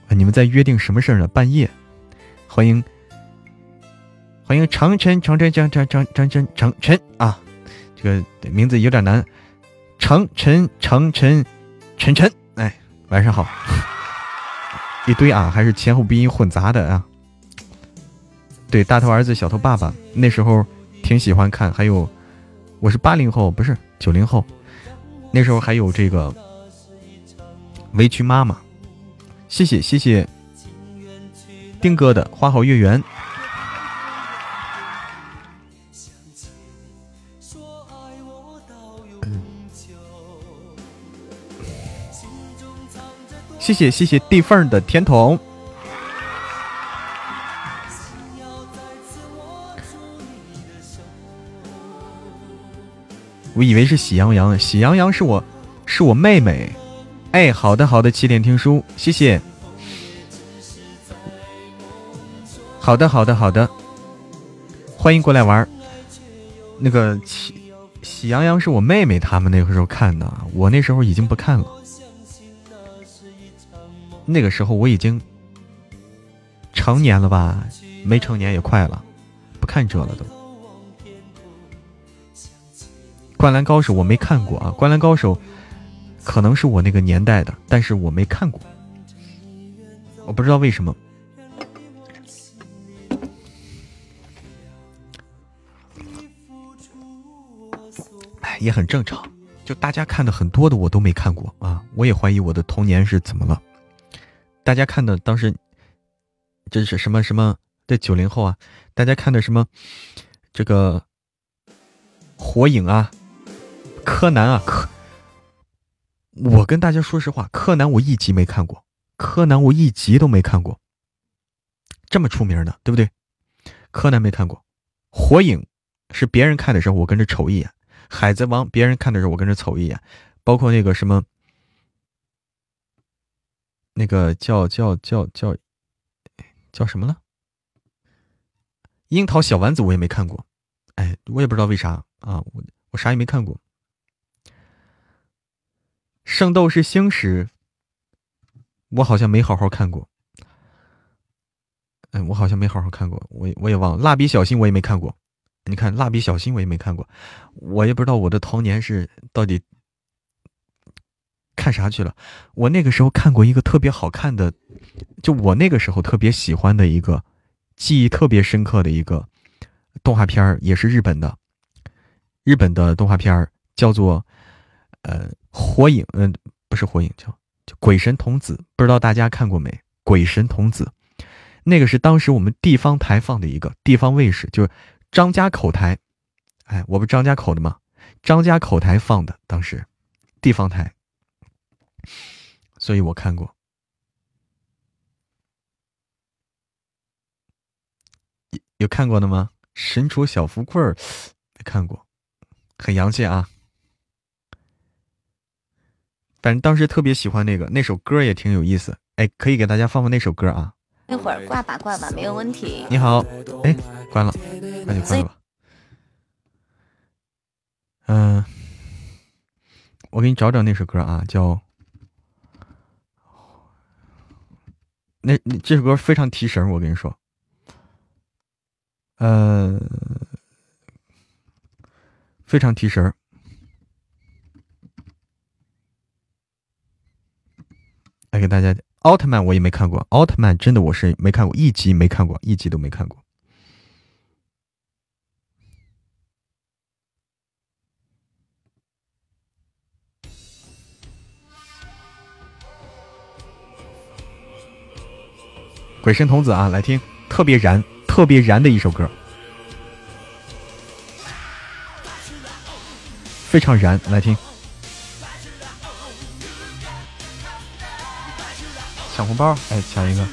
你们在约定什么事儿呢？半夜，欢迎，欢迎长晨，长晨，长长长长晨，长晨啊，这个名字有点难，长晨，长晨，晨晨，晚上好，一堆啊，还是前后鼻音混杂的啊。对，大头儿子小头爸爸，那时候挺喜欢看，还有，我是八零后，不是九零后，那时候还有这个围裙妈妈。谢谢谢谢，丁哥的花好月圆。谢谢谢谢地缝的甜筒。我以为是喜羊羊，喜羊羊是我，是我妹妹。哎，好的好的，起点听书，谢谢。好的好的好的，欢迎过来玩。那个喜喜羊羊是我妹妹他们那个时候看的，我那时候已经不看了。那个时候我已经成年了吧？没成年也快了，不看这了都。灌篮高手我没看过啊，灌篮高手。可能是我那个年代的，但是我没看过，我不知道为什么。哎，也很正常，就大家看的很多的我都没看过啊，我也怀疑我的童年是怎么了。大家看的当时这是什么什么？这九零后啊，大家看的什么？这个火影啊，柯南啊，柯。我跟大家说实话，柯南我一集没看过，柯南我一集都没看过。这么出名的，对不对？柯南没看过，火影是别人看的时候我跟着瞅一眼，海贼王别人看的时候我跟着瞅一眼，包括那个什么，那个叫叫叫叫叫什么了？樱桃小丸子我也没看过，哎，我也不知道为啥啊，我我啥也没看过。圣斗士星矢，我好像没好好看过。嗯，我好像没好好看过，我我也忘了。蜡笔小新我也没看过。你看，蜡笔小新我也没看过，我也不知道我的童年是到底看啥去了。我那个时候看过一个特别好看的，就我那个时候特别喜欢的一个，记忆特别深刻的一个动画片也是日本的，日本的动画片叫做。呃，火影，嗯，不是火影，叫叫鬼神童子，不知道大家看过没？鬼神童子，那个是当时我们地方台放的一个地方卫视，就是张家口台，哎，我不张家口的吗？张家口台放的，当时地方台，所以我看过。有有看过的吗？神厨小福贵儿，没看过，很洋气啊。反正当时特别喜欢那个那首歌也挺有意思，哎，可以给大家放放那首歌啊。那会儿挂吧挂吧，没有问题。你好，哎，关了，那就关了吧。嗯，我给你找找那首歌啊，叫那这首歌非常提神，我跟你说，呃，非常提神。来给大家，奥特曼我也没看过，奥特曼真的我是没看过一集，没看过一集都没看过。鬼神童子啊，来听特别燃、特别燃的一首歌，非常燃，来听。抢红包，哎，抢一个。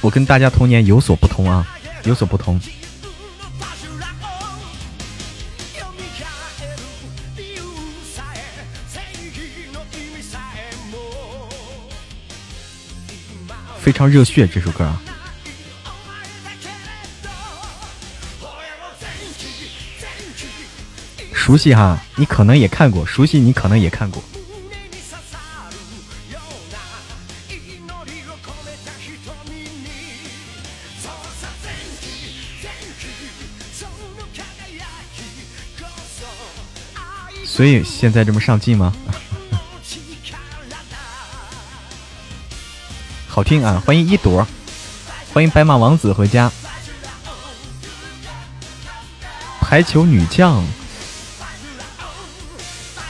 我跟大家童年有所不同啊，有所不同。非常热血这首歌啊，熟悉哈，你可能也看过，熟悉你可能也看过。所以现在这么上进吗？好听啊！欢迎一朵，欢迎白马王子回家。排球女将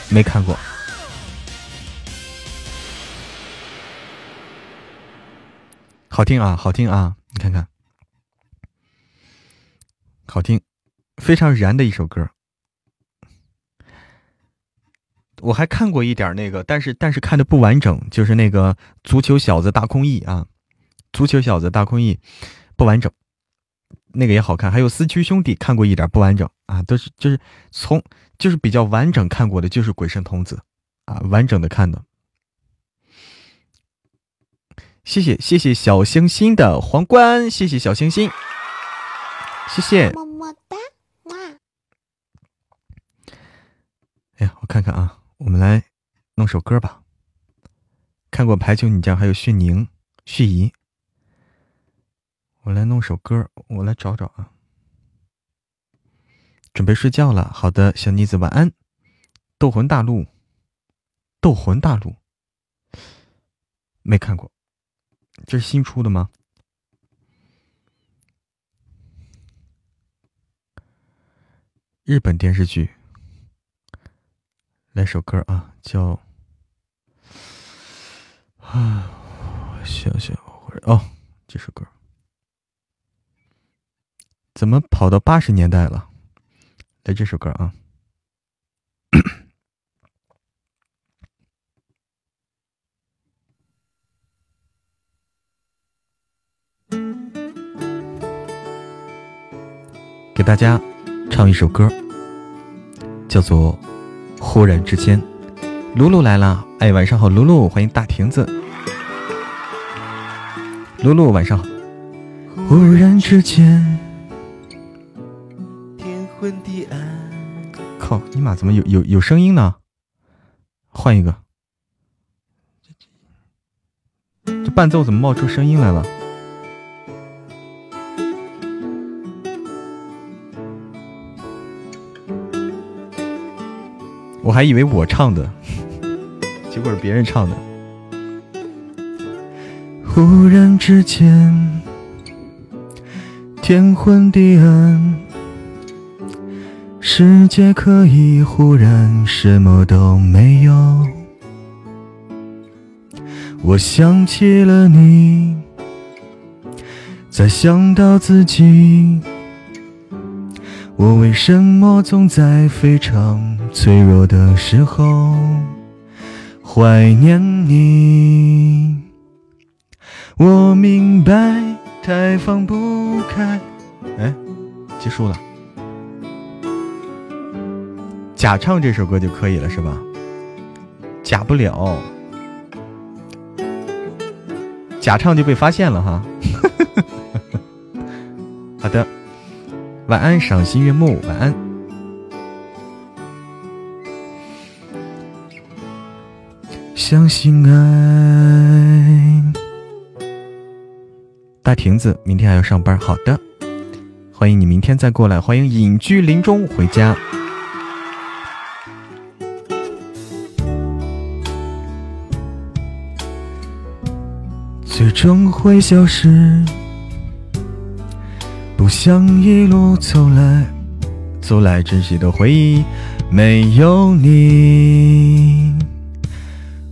没看过，好听啊，好听啊！你看看，好听，非常燃的一首歌。我还看过一点那个，但是但是看的不完整，就是那个足球小子大空翼啊，足球小子大空翼不完整，那个也好看。还有四驱兄弟看过一点不完整啊，都是就是从就是比较完整看过的，就是鬼神童子啊，完整的看的。谢谢谢谢小星星的皇冠，谢谢小星星，谢谢么么哒，哇！哎呀，我看看啊。我们来弄首歌吧。看过《排球女将》，还有旭宁、旭怡。我来弄首歌，我来找找啊。准备睡觉了，好的，小妮子晚安。斗魂大陆，斗魂大陆，没看过，这是新出的吗？日本电视剧。来首歌啊，叫 啊，想想会哦，这首歌怎么跑到八十年代了？来这首歌啊，给大家唱一首歌，叫做。忽然之间，露露来了。哎，晚上好，露露，欢迎大亭子。露露，晚上好。忽然之间，天昏地暗。靠，尼玛，怎么有有有声音呢？换一个。这伴奏怎么冒出声音来了？我还以为我唱的，结果是别人唱的。忽然之间，天昏地暗，世界可以忽然什么都没有。我想起了你，再想到自己，我为什么总在非常。脆弱的时候，怀念你。我明白，太放不开。哎，结束了。假唱这首歌就可以了，是吧？假不了，假唱就被发现了哈。好的，晚安，赏心悦目，晚安。相信爱，大亭子，明天还要上班。好的，欢迎你明天再过来。欢迎隐居林中回家。最终会消失，不想一路走来，走来珍惜的回忆，没有你。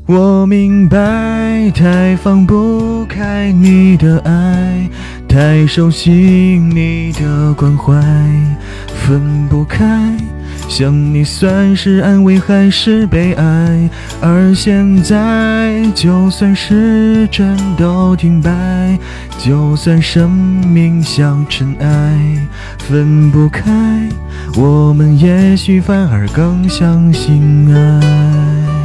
我明白，太放不开你的爱，太熟悉你的关怀，分不开想你算是安慰还是悲哀？而现在，就算时针都停摆，就算生命像尘埃，分不开，我们也许反而更相信爱。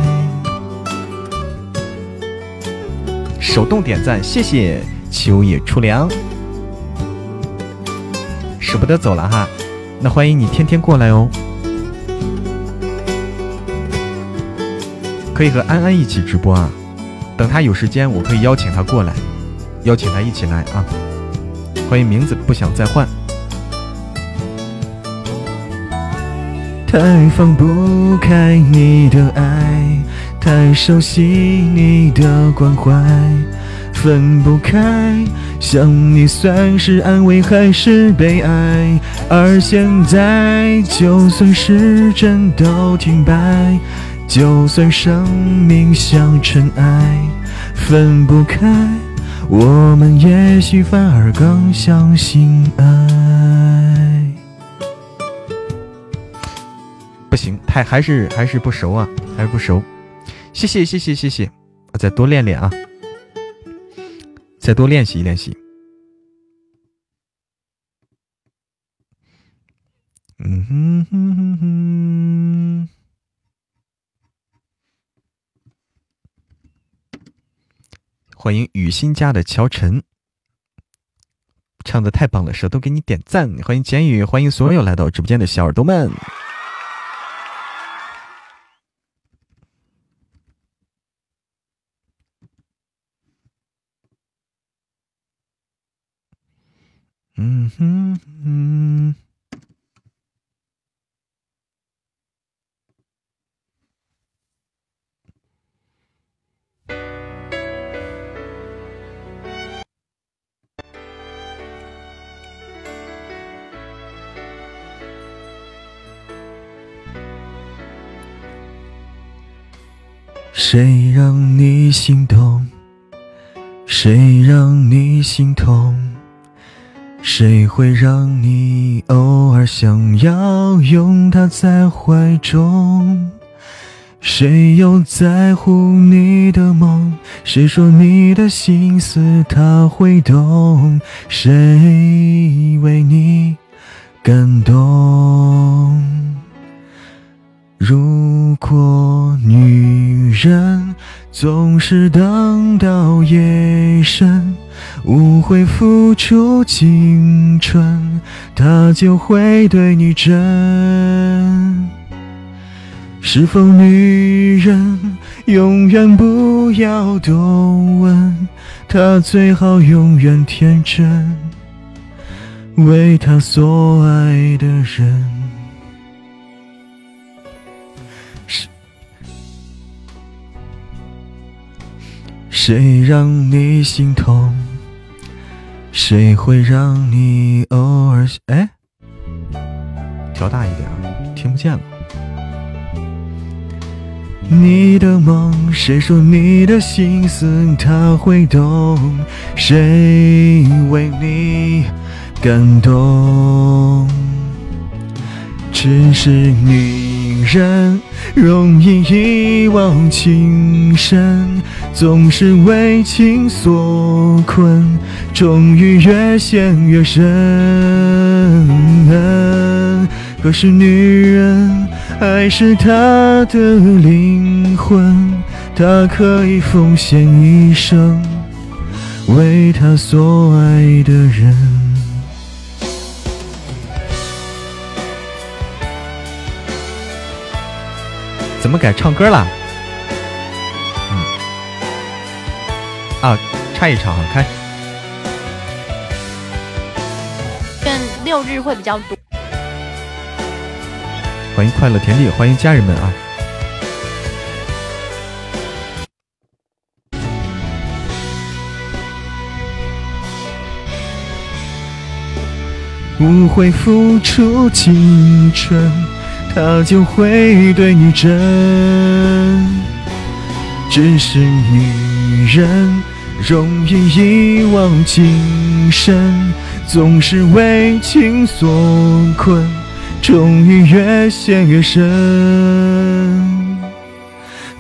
手动点赞，谢谢秋叶初凉，舍不得走了哈，那欢迎你天天过来哦。可以和安安一起直播啊！等他有时间，我可以邀请他过来，邀请他一起来啊！欢迎名字不想再换。太放不开你的爱，太熟悉你的关怀，分不开，想你算是安慰还是悲哀？而现在，就算时针都停摆。就算生命像尘埃，分不开，我们也许反而更相信爱。不行，太还是还是不熟啊，还是不熟。谢谢谢谢谢谢，我再多练练啊，再多练习练习。嗯哼哼哼哼。欢迎雨欣家的乔晨，唱的太棒了，舌头给你点赞。欢迎简宇，欢迎所有来到直播间的小耳朵们。嗯哼嗯。谁让你心动？谁让你心痛？谁会让你偶尔想要拥他在怀中？谁又在乎你的梦？谁说你的心思他会懂？谁为你感动？如果女人总是等到夜深，无悔付出青春，他就会对你真。是否女人永远不要多问，她最好永远天真，为她所爱的人。谁让你心痛？谁会让你偶尔……哎，调大一点啊，听不见了。你的梦，谁说你的心思他会懂？谁为你感动？只是女人容易一往情深。总是为情所困，终于越陷越深。可是女人爱是她的灵魂，她可以奉献一生，为她所爱的人。怎么改唱歌了？啊，唱一唱啊，开。愿六日会比较多。欢迎快乐田地，欢迎家人们啊！无悔付出青春，他就会对你真。只是女人。容易一往情深，总是为情所困，终于越陷越深。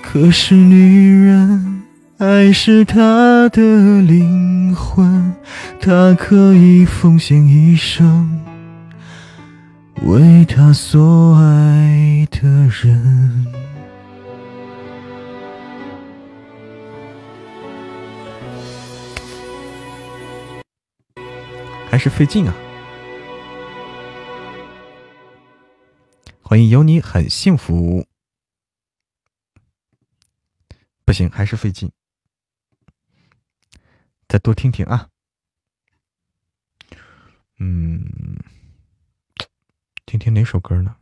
可是女人，爱是她的灵魂，她可以奉献一生，为她所爱的人。还是费劲啊！欢迎有你很幸福。不行，还是费劲，再多听听啊。嗯，听听哪首歌呢？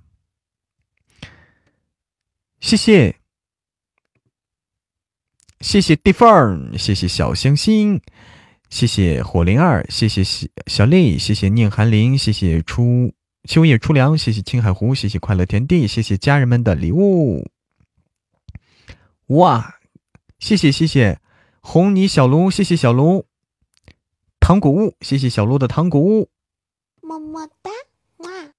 谢谢，谢谢地缝，谢谢小星星。谢谢火灵儿，谢谢小小丽，谢谢宁寒林，谢谢初秋叶初凉，谢谢青海湖，谢谢快乐天地，谢谢家人们的礼物。哇，谢谢谢谢红泥小炉，谢谢小炉糖果屋，谢谢小鹿的糖果屋，么么哒，哇！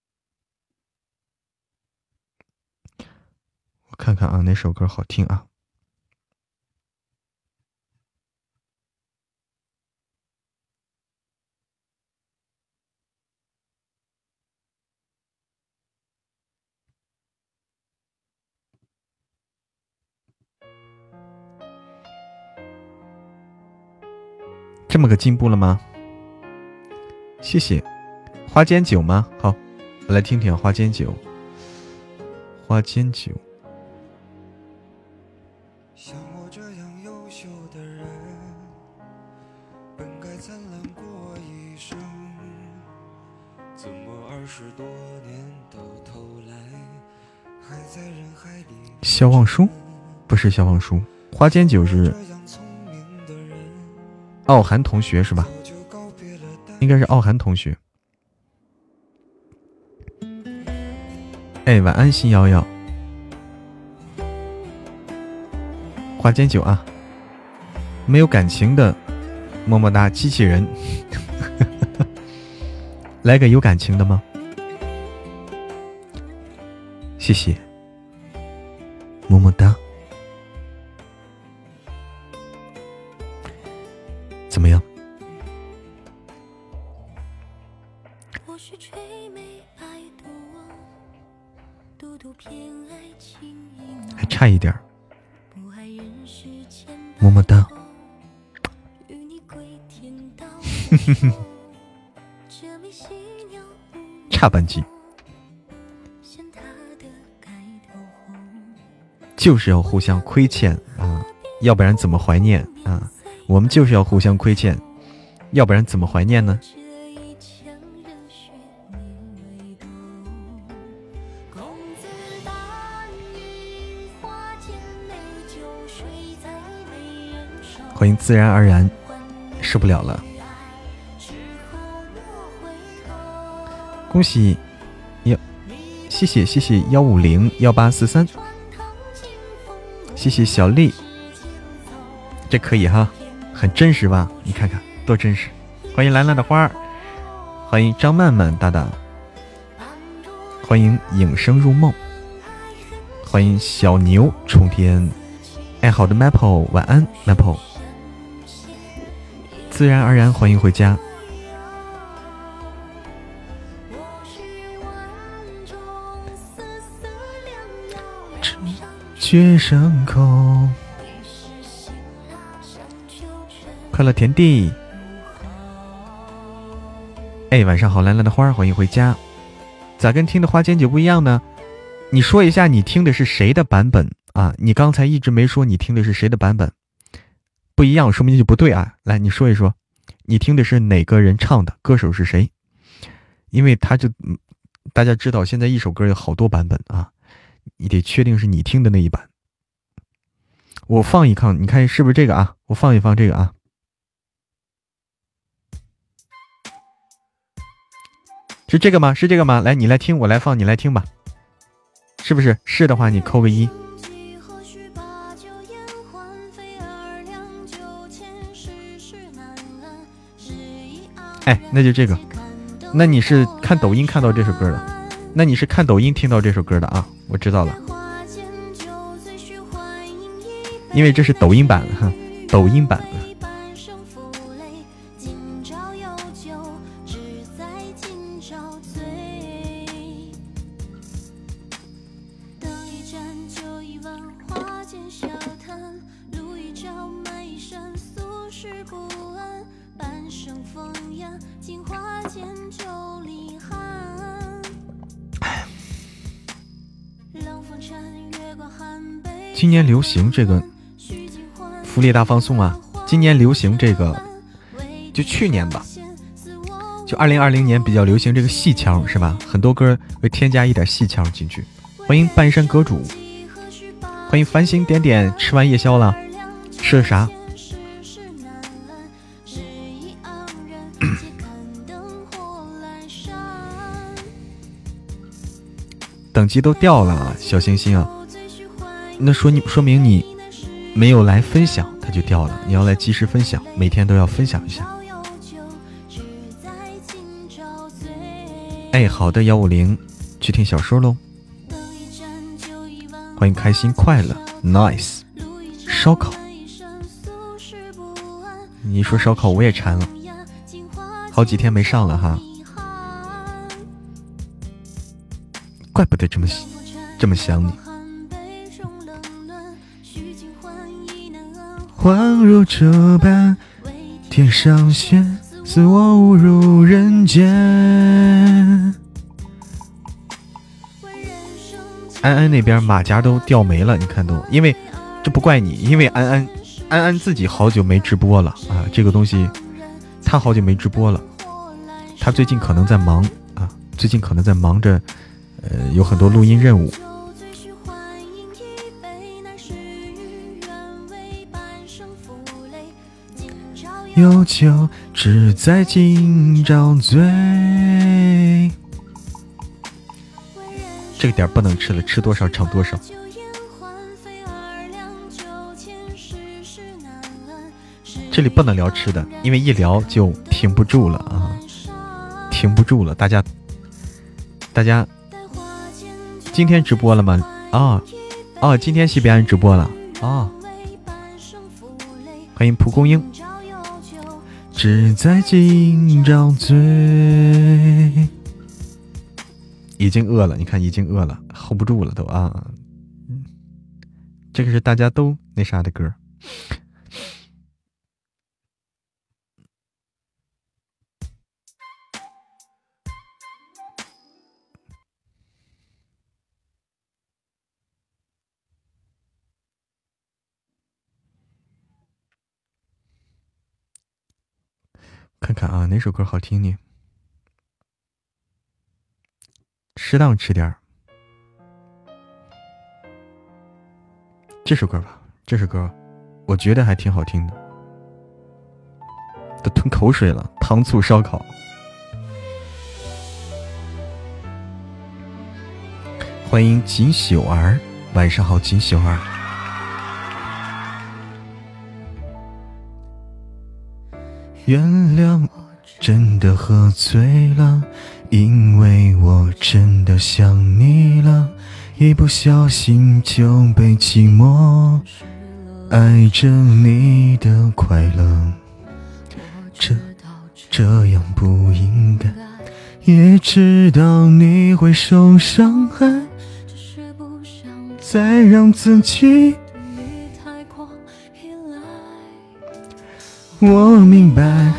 看看啊，哪首歌好听啊？这么个进步了吗？谢谢，花间酒吗？好，我来听听花间酒。花间酒。肖望书不是肖望书，花间酒是。傲寒同学是吧？应该是傲寒同学。哎，晚安，心瑶瑶。花间酒啊，没有感情的，么么哒，机器人。来个有感情的吗？谢谢，么么哒。怎么样？还差一点儿，么么哒。差半斤，就是要互相亏欠啊，要不然怎么怀念啊？我们就是要互相亏欠，要不然怎么怀念呢？欢迎自然而然，受不了了。恭喜，幺，谢谢谢谢幺五零幺八四三，谢谢小丽，这可以哈。很真实吧？你看看多真实！欢迎兰兰的花儿，欢迎张曼曼大大，欢迎影声入梦，欢迎小牛冲天。哎，好的，Maple，晚安，Maple。自然而然，欢迎回家。绝伤口。快乐田地，哎，晚上好，蓝蓝的花，欢迎回家。咋跟听的花间酒不一样呢？你说一下，你听的是谁的版本啊？你刚才一直没说你听的是谁的版本，不一样，说明就不对啊。来，你说一说，你听的是哪个人唱的？歌手是谁？因为他就大家知道，现在一首歌有好多版本啊，你得确定是你听的那一版。我放一放，你看是不是这个啊？我放一放这个啊。是这个吗？是这个吗？来，你来听，我来放，你来听吧，是不是？是的话，你扣个一。哎，那就这个。那你是看抖音看到这首歌的？那你是看抖音听到这首歌的啊？我知道了，因为这是抖音版哈，抖音版的。今年流行这个福利大放送啊！今年流行这个，就去年吧，就二零二零年比较流行这个戏腔是吧？很多歌会添加一点戏腔进去。欢迎半山阁主，欢迎繁星点点。吃完夜宵了，吃的啥？等级都掉了，小星星啊！那说你说明你没有来分享，它就掉了。你要来及时分享，每天都要分享一下。哎，好的，幺五零，去听小说喽。欢迎开心快乐，nice。烧烤，你说烧烤我也馋了，好几天没上了哈。怪不得这么这么想你。恍如这般，天上仙，似我误入人间。安安那边马甲都掉没了，你看都，因为这不怪你，因为安安安安自己好久没直播了啊，这个东西他好久没直播了，他最近可能在忙啊，最近可能在忙着，呃，有很多录音任务。有酒只在今朝醉。这个点不能吃了，吃多少尝多少。这里不能聊吃的，因为一聊就停不住了啊，停不住了。大家，大家，今天直播了吗？啊，哦，今天西边直播了啊。欢迎蒲公英。只在今朝醉，已经饿了，你看已经饿了，hold 不住了都啊！这个是大家都那啥的歌。看看啊，哪首歌好听呢？适当吃点儿。这首歌吧，这首歌我觉得还挺好听的。都吞口水了，糖醋烧烤。欢迎锦绣儿，晚上好，锦绣儿。原谅，真的喝醉了，因为我真的想你了，一不小心就被寂寞爱着你的快乐，这这样不应该，也知道你会受伤害，只是不想再让自己。我明白，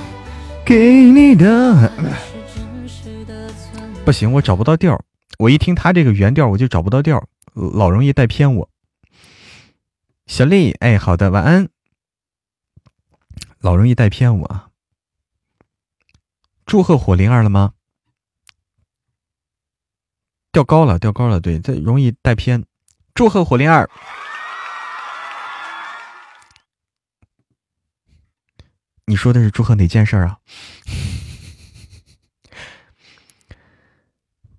给你的 不行，我找不到调我一听他这个原调，我就找不到调老容易带偏我。小丽，哎，好的，晚安。老容易带偏我啊。祝贺火灵儿了吗？调高了，调高了，对，这容易带偏。祝贺火灵儿。你说的是祝贺哪件事儿啊？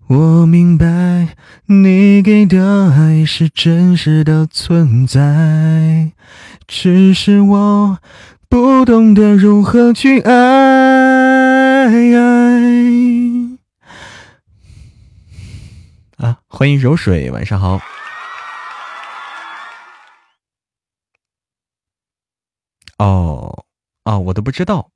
我明白你给的爱是真实的存在，只是我不懂得如何去爱。啊欢迎柔水，晚上好。哦，啊，我都不知道。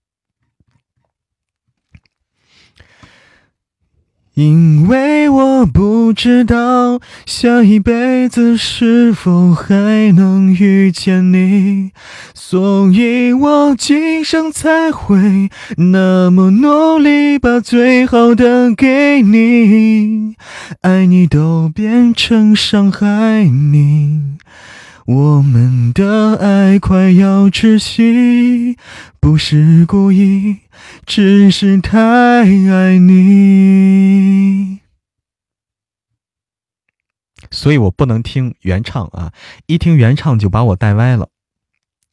因为我不知道下一辈子是否还能遇见你，所以我今生才会那么努力，把最好的给你，爱你都变成伤害你。我们的爱快要窒息，不是故意，只是太爱你。所以我不能听原唱啊，一听原唱就把我带歪了。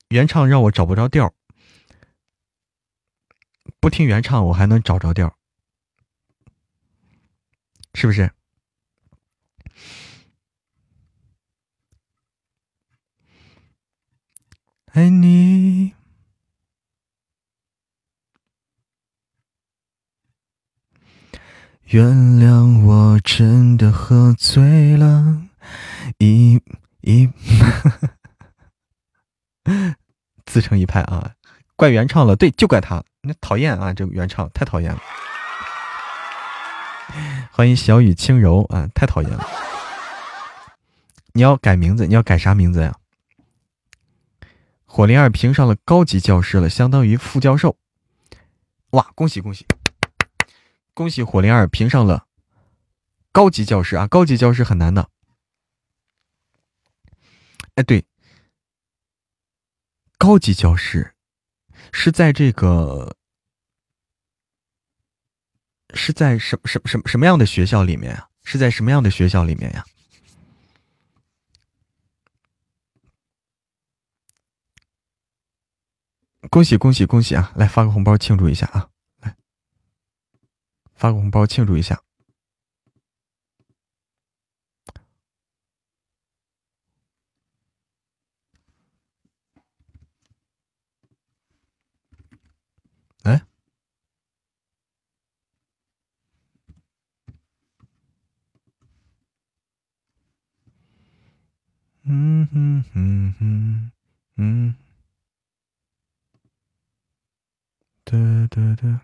原唱让我找不着调，不听原唱我还能找着调，是不是？爱你，原谅我真的喝醉了，一一 自成一派啊！怪原唱了，对，就怪他，那讨厌啊！这原唱太讨厌了。欢迎小雨轻柔啊，太讨厌了。你要改名字，你要改啥名字呀？火灵儿评上了高级教师了，相当于副教授。哇，恭喜恭喜！恭喜火灵儿评上了高级教师啊！高级教师很难的。哎，对，高级教师是在这个是在什么什么什么什么样的学校里面啊？是在什么样的学校里面呀？恭喜恭喜恭喜啊！来发个红包庆祝一下啊！来，发个红包庆祝一下。来，嗯哼哼哼，嗯。的的的，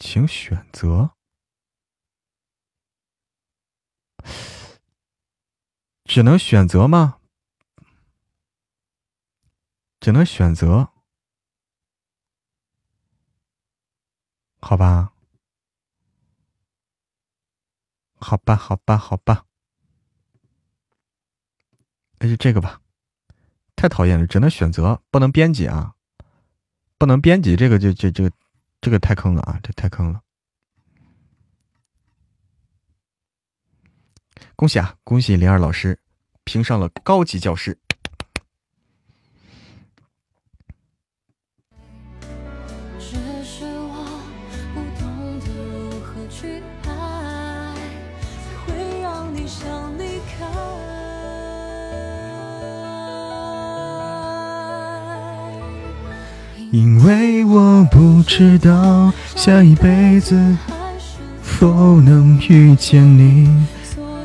请选择，只能选择吗？只能选择，好吧，好吧，好吧，好吧，那就这个吧。太讨厌了，只能选择，不能编辑啊。不能编辑这个，就这这这个太坑了啊！这太坑了。恭喜啊！恭喜灵儿老师评上了高级教师。因为我不知道下一辈子否能遇见你，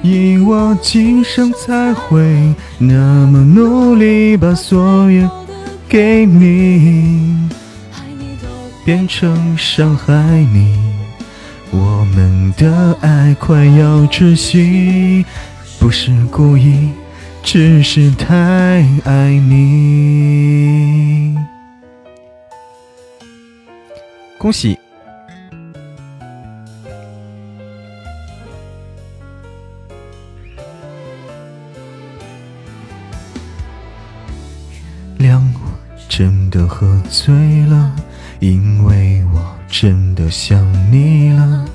因我今生才会那么努力，把所有给你，变成伤害你。我们的爱快要窒息，不是故意，只是太爱你。恭喜！谅我真的喝醉了，因为我真的想你了，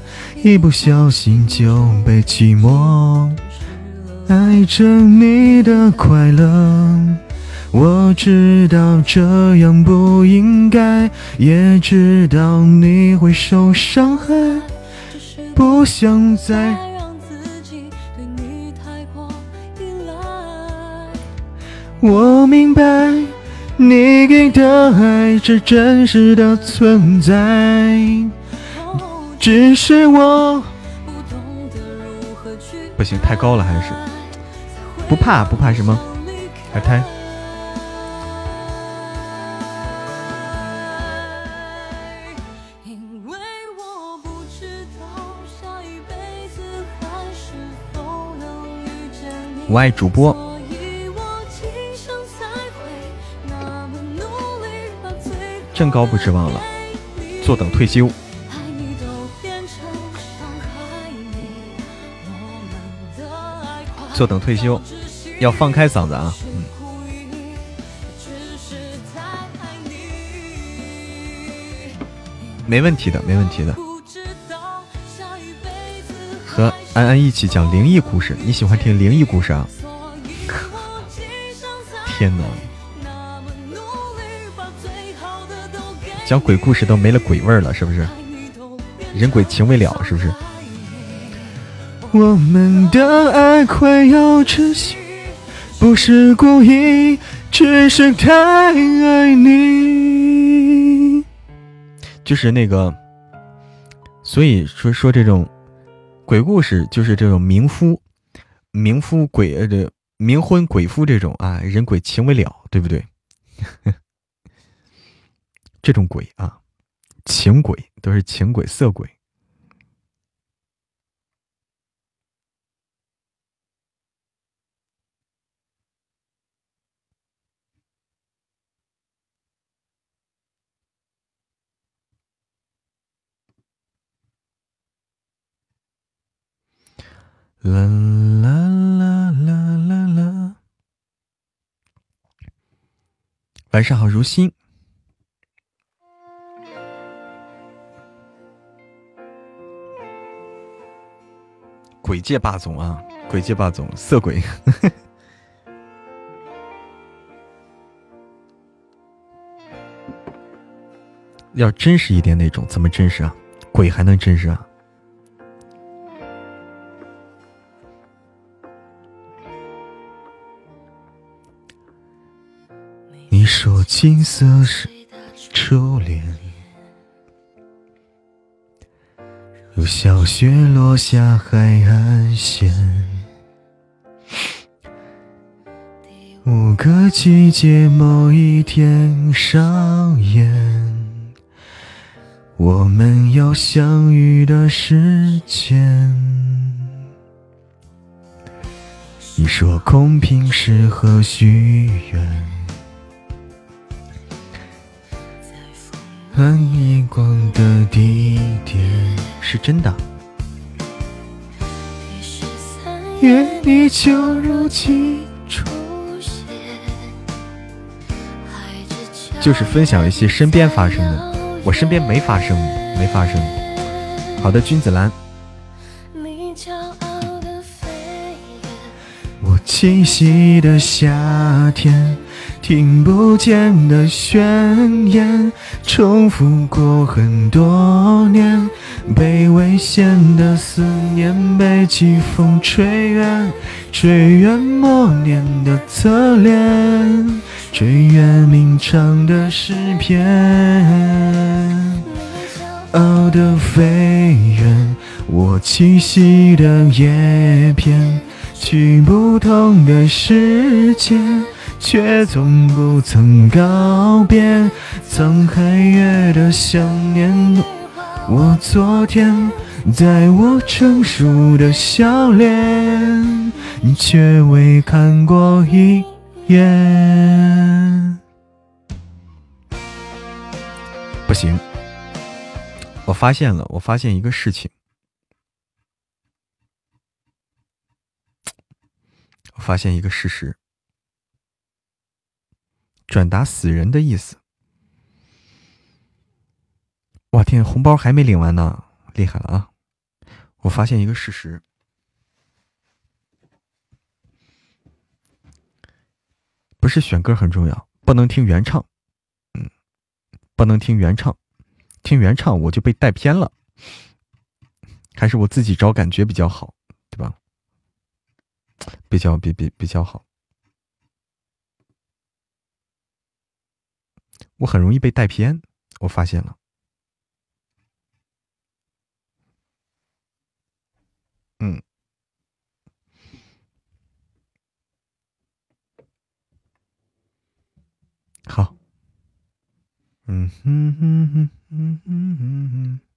一不小心就被寂寞爱着你的快乐。我知道这样不应该，也知道你会受伤害，不想再让自己对你太过依赖。我明白你给的爱是真实的存在，只是我。不行，太高了，还是不怕不怕什么？海苔。我爱主播，正高不指望了，坐等退休。坐等退休，要放开嗓子啊！嗯，没问题的，没问题的。和安安一起讲灵异故事，你喜欢听灵异故事啊？天哪！讲鬼故事都没了鬼味儿了，是不是？人鬼情未了，是不是？我们的爱快要窒息，不是故意，只是太爱你。就是那个，所以说说这种。鬼故事就是这种冥夫、冥夫鬼呃这冥婚鬼夫这种啊，人鬼情未了，对不对？这种鬼啊，情鬼都是情鬼色鬼。啦啦啦啦啦啦！晚上好，如新。鬼界霸总啊，鬼界霸总，色鬼。要真实一点那种，怎么真实啊？鬼还能真实啊？金色是初恋，如小雪落下海岸线，五个季节某一天上演，我们要相遇的时间。你说空瓶适合许愿。看夜光的地点是真的，愿你就如期出现。就是分享一些身边发生的，我身边没发生，没发生。好的，君子兰。我栖息的夏天。听不见的宣言，重复过很多年。被危险的思念，被季风吹远，吹远默念的侧脸，吹远鸣唱的诗篇。傲的飞远，我栖息的叶片，去不同的世界。却从不曾告别，沧海月的想念。我昨天在我成熟的笑脸，却未看过一眼。不行，我发现了，我发现一个事情，我发现一个事实。转达死人的意思。哇天，红包还没领完呢，厉害了啊！我发现一个事实，不是选歌很重要，不能听原唱，嗯，不能听原唱，听原唱我就被带偏了，还是我自己找感觉比较好，对吧？比较比比比较好。我很容易被带偏我发现了。嗯。好。嗯哼哼哼哼哼哼哼。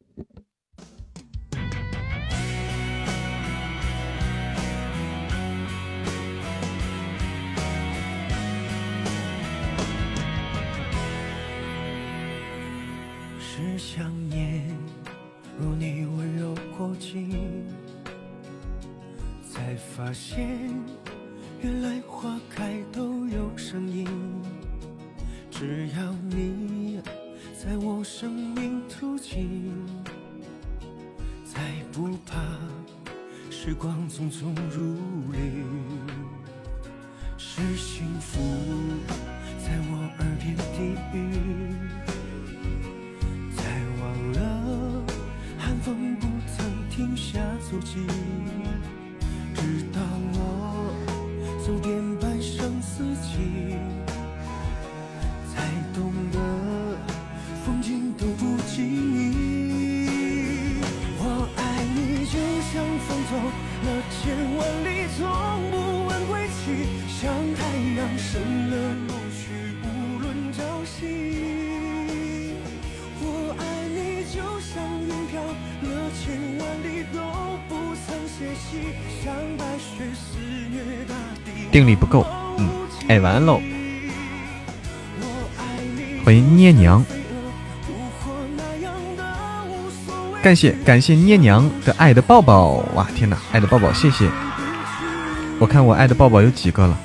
想念，若你温柔过境，才发现原来花开都有声音。只要你在我生命途径，再不怕时光匆匆如旅。是幸福在我耳边低语，风不曾停下足迹，直到我定力不够，嗯，哎，晚安喽。欢迎捏娘，感谢感谢捏娘的爱的抱抱，哇天哪，爱的抱抱，谢谢。我看我爱的抱抱有几个了？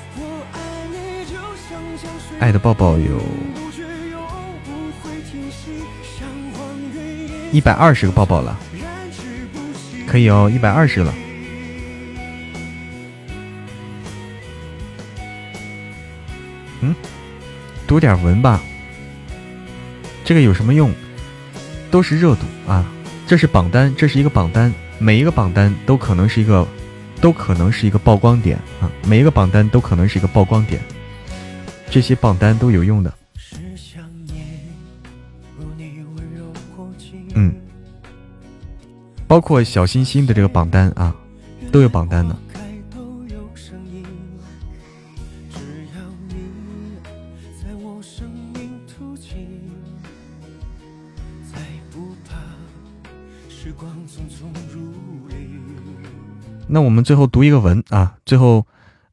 爱的抱抱有一百二十个抱抱了，可以哦，一百二十了。读点文吧。这个有什么用？都是热度啊！这是榜单，这是一个榜单，每一个榜单都可能是一个，都可能是一个曝光点啊！每一个榜单都可能是一个曝光点，这些榜单都有用的。嗯，包括小星星的这个榜单啊，都有榜单的。那我们最后读一个文啊，最后，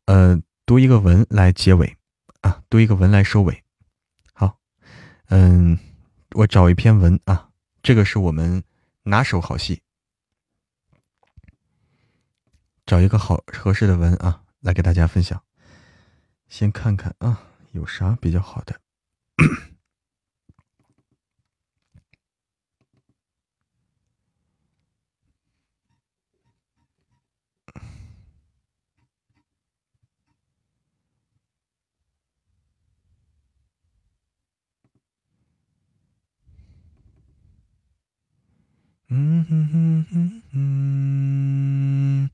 呃，读一个文来结尾啊，读一个文来收尾。好，嗯，我找一篇文啊，这个是我们拿手好戏，找一个好合适的文啊，来给大家分享。先看看啊，有啥比较好的。嗯哼哼哼哼。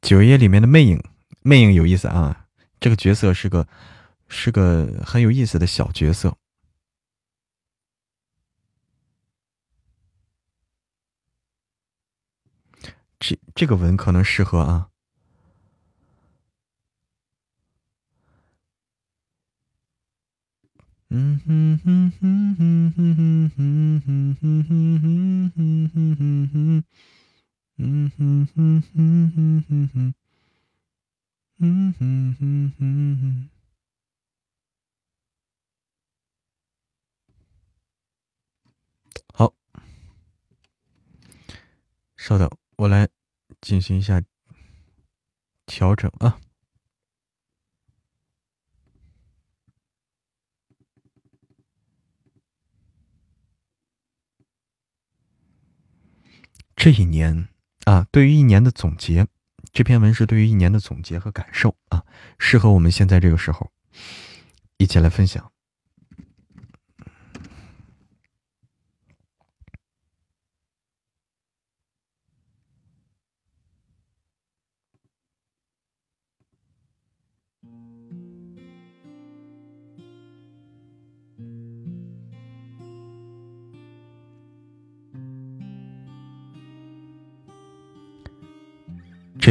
九爷里面的魅影，魅影有意思啊！这个角色是个是个很有意思的小角色。这这个文可能适合啊。嗯哼哼哼哼哼哼哼哼哼哼哼哼哼哼，嗯哼哼哼哼哼哼，嗯哼哼哼哼。好，稍等，我来进行一下调整啊。这一年啊，对于一年的总结，这篇文是对于一年的总结和感受啊，适合我们现在这个时候一起来分享。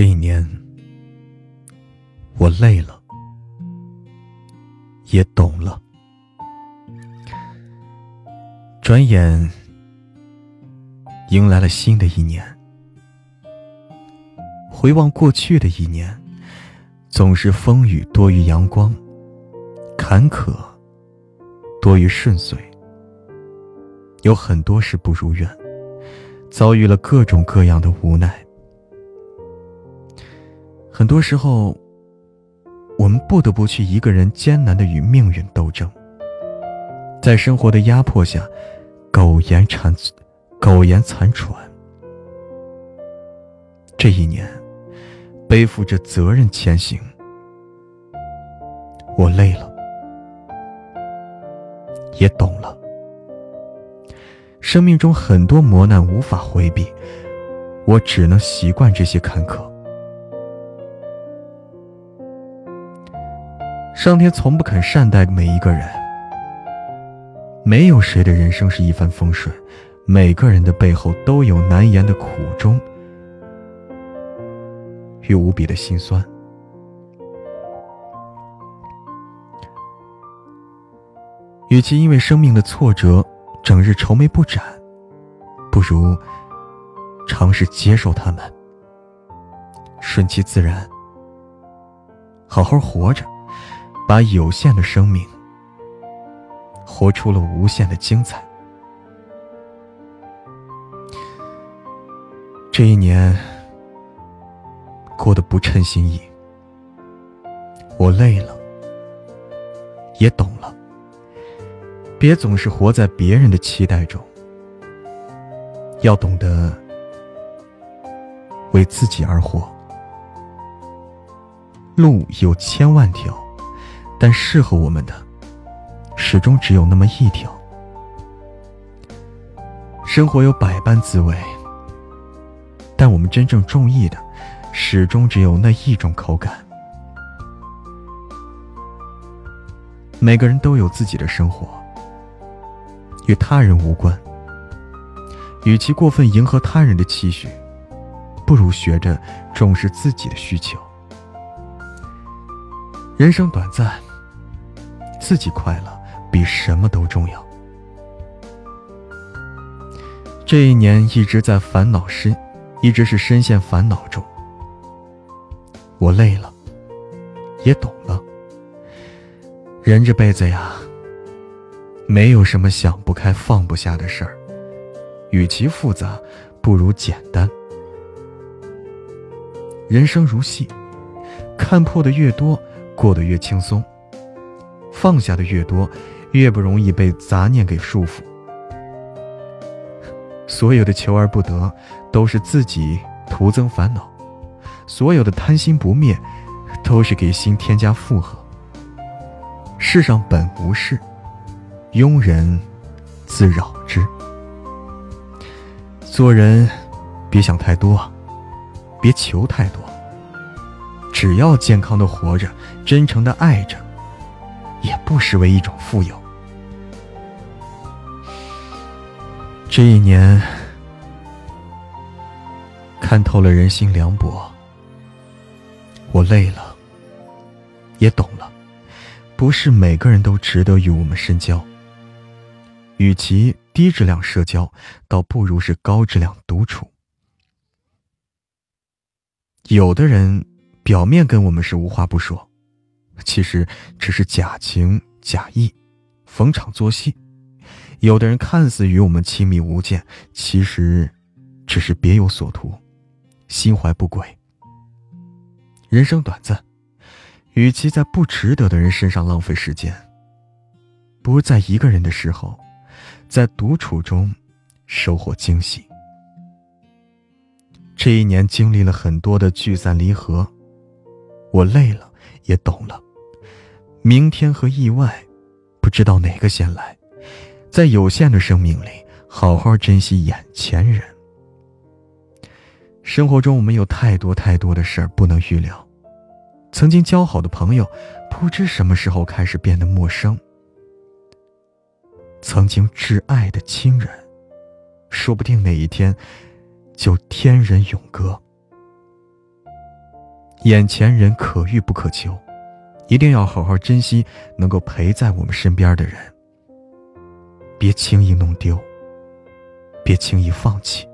这一年，我累了，也懂了。转眼，迎来了新的一年。回望过去的一年，总是风雨多于阳光，坎坷多于顺遂。有很多事不如愿，遭遇了各种各样的无奈。很多时候，我们不得不去一个人艰难的与命运斗争，在生活的压迫下，苟延残苟延残喘。这一年。背负着责任前行，我累了，也懂了。生命中很多磨难无法回避，我只能习惯这些坎坷。上天从不肯善待每一个人，没有谁的人生是一帆风顺，每个人的背后都有难言的苦衷。与无比的心酸。与其因为生命的挫折整日愁眉不展，不如尝试接受他们，顺其自然，好好活着，把有限的生命活出了无限的精彩。这一年。过得不称心意，我累了，也懂了。别总是活在别人的期待中，要懂得为自己而活。路有千万条，但适合我们的始终只有那么一条。生活有百般滋味，但我们真正中意的。始终只有那一种口感。每个人都有自己的生活，与他人无关。与其过分迎合他人的期许，不如学着重视自己的需求。人生短暂，自己快乐比什么都重要。这一年一直在烦恼深，一直是深陷烦恼中。我累了，也懂了。人这辈子呀，没有什么想不开、放不下的事儿。与其复杂，不如简单。人生如戏，看破的越多，过得越轻松；放下的越多，越不容易被杂念给束缚。所有的求而不得，都是自己徒增烦恼。所有的贪心不灭，都是给心添加负荷。世上本无事，庸人自扰之。做人，别想太多，别求太多。只要健康的活着，真诚的爱着，也不失为一种富有。这一年，看透了人心凉薄。我累了，也懂了，不是每个人都值得与我们深交。与其低质量社交，倒不如是高质量独处。有的人表面跟我们是无话不说，其实只是假情假意，逢场作戏；有的人看似与我们亲密无间，其实只是别有所图，心怀不轨。人生短暂，与其在不值得的人身上浪费时间，不如在一个人的时候，在独处中收获惊喜。这一年经历了很多的聚散离合，我累了，也懂了。明天和意外，不知道哪个先来，在有限的生命里，好好珍惜眼前人。生活中，我们有太多太多的事儿不能预料。曾经交好的朋友，不知什么时候开始变得陌生；曾经挚爱的亲人，说不定哪一天就天人永隔。眼前人可遇不可求，一定要好好珍惜能够陪在我们身边的人，别轻易弄丢，别轻易放弃，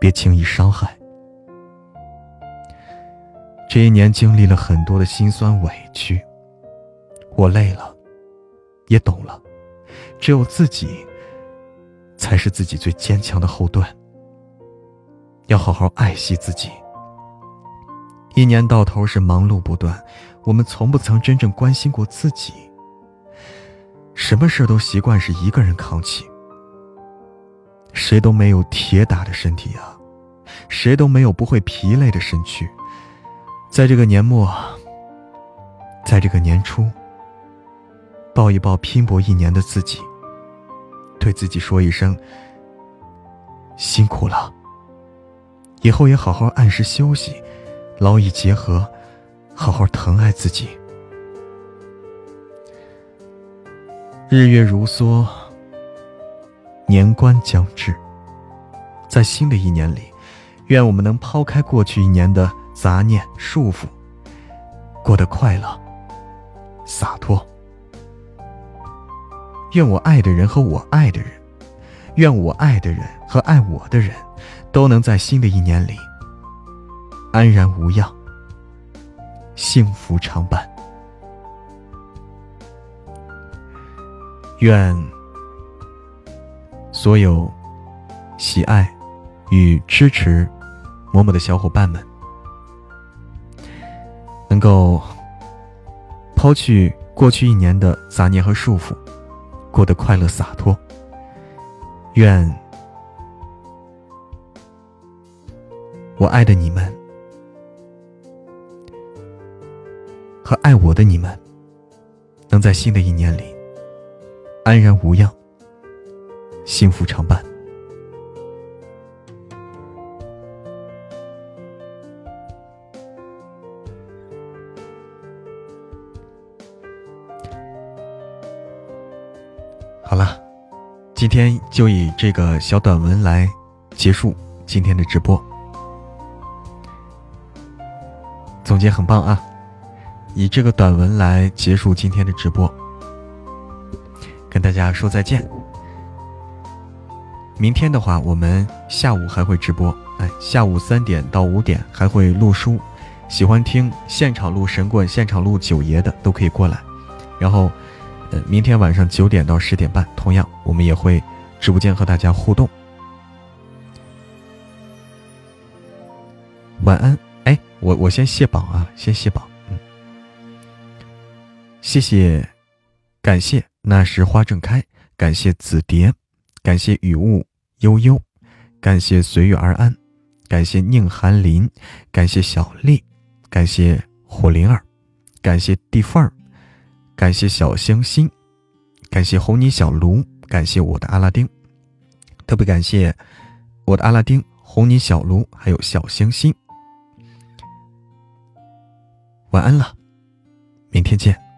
别轻易伤害。这一年经历了很多的辛酸委屈，我累了，也懂了，只有自己才是自己最坚强的后盾。要好好爱惜自己。一年到头是忙碌不断，我们从不曾真正关心过自己。什么事都习惯是一个人扛起，谁都没有铁打的身体啊，谁都没有不会疲累的身躯。在这个年末，在这个年初，抱一抱拼搏一年的自己，对自己说一声辛苦了。以后也好好按时休息，劳逸结合，好好疼爱自己。日月如梭，年关将至，在新的一年里，愿我们能抛开过去一年的杂念束缚，过得快乐、洒脱。愿我爱的人和我爱的人，愿我爱的人和爱我的人。都能在新的一年里安然无恙，幸福常伴。愿所有喜爱与支持嬷嬷的小伙伴们，能够抛去过去一年的杂念和束缚，过得快乐洒脱。愿。我爱的你们和爱我的你们，能在新的一年里安然无恙，幸福常伴。好了，今天就以这个小短文来结束今天的直播。总结很棒啊！以这个短文来结束今天的直播，跟大家说再见。明天的话，我们下午还会直播，哎，下午三点到五点还会录书。喜欢听现场录神棍、现场录九爷的都可以过来。然后，呃，明天晚上九点到十点半，同样我们也会直播间和大家互动。晚安。哎我我先卸榜啊，先卸榜。谢谢，感谢那时花正开，感谢紫蝶，感谢雨雾悠悠，感谢随遇而安，感谢宁寒林，感谢小丽，感谢火灵儿，感谢地缝儿，感谢小星星，感谢红泥小炉，感谢我的阿拉丁，特别感谢我的阿拉丁、红泥小炉还有小星星。晚安了，明天见。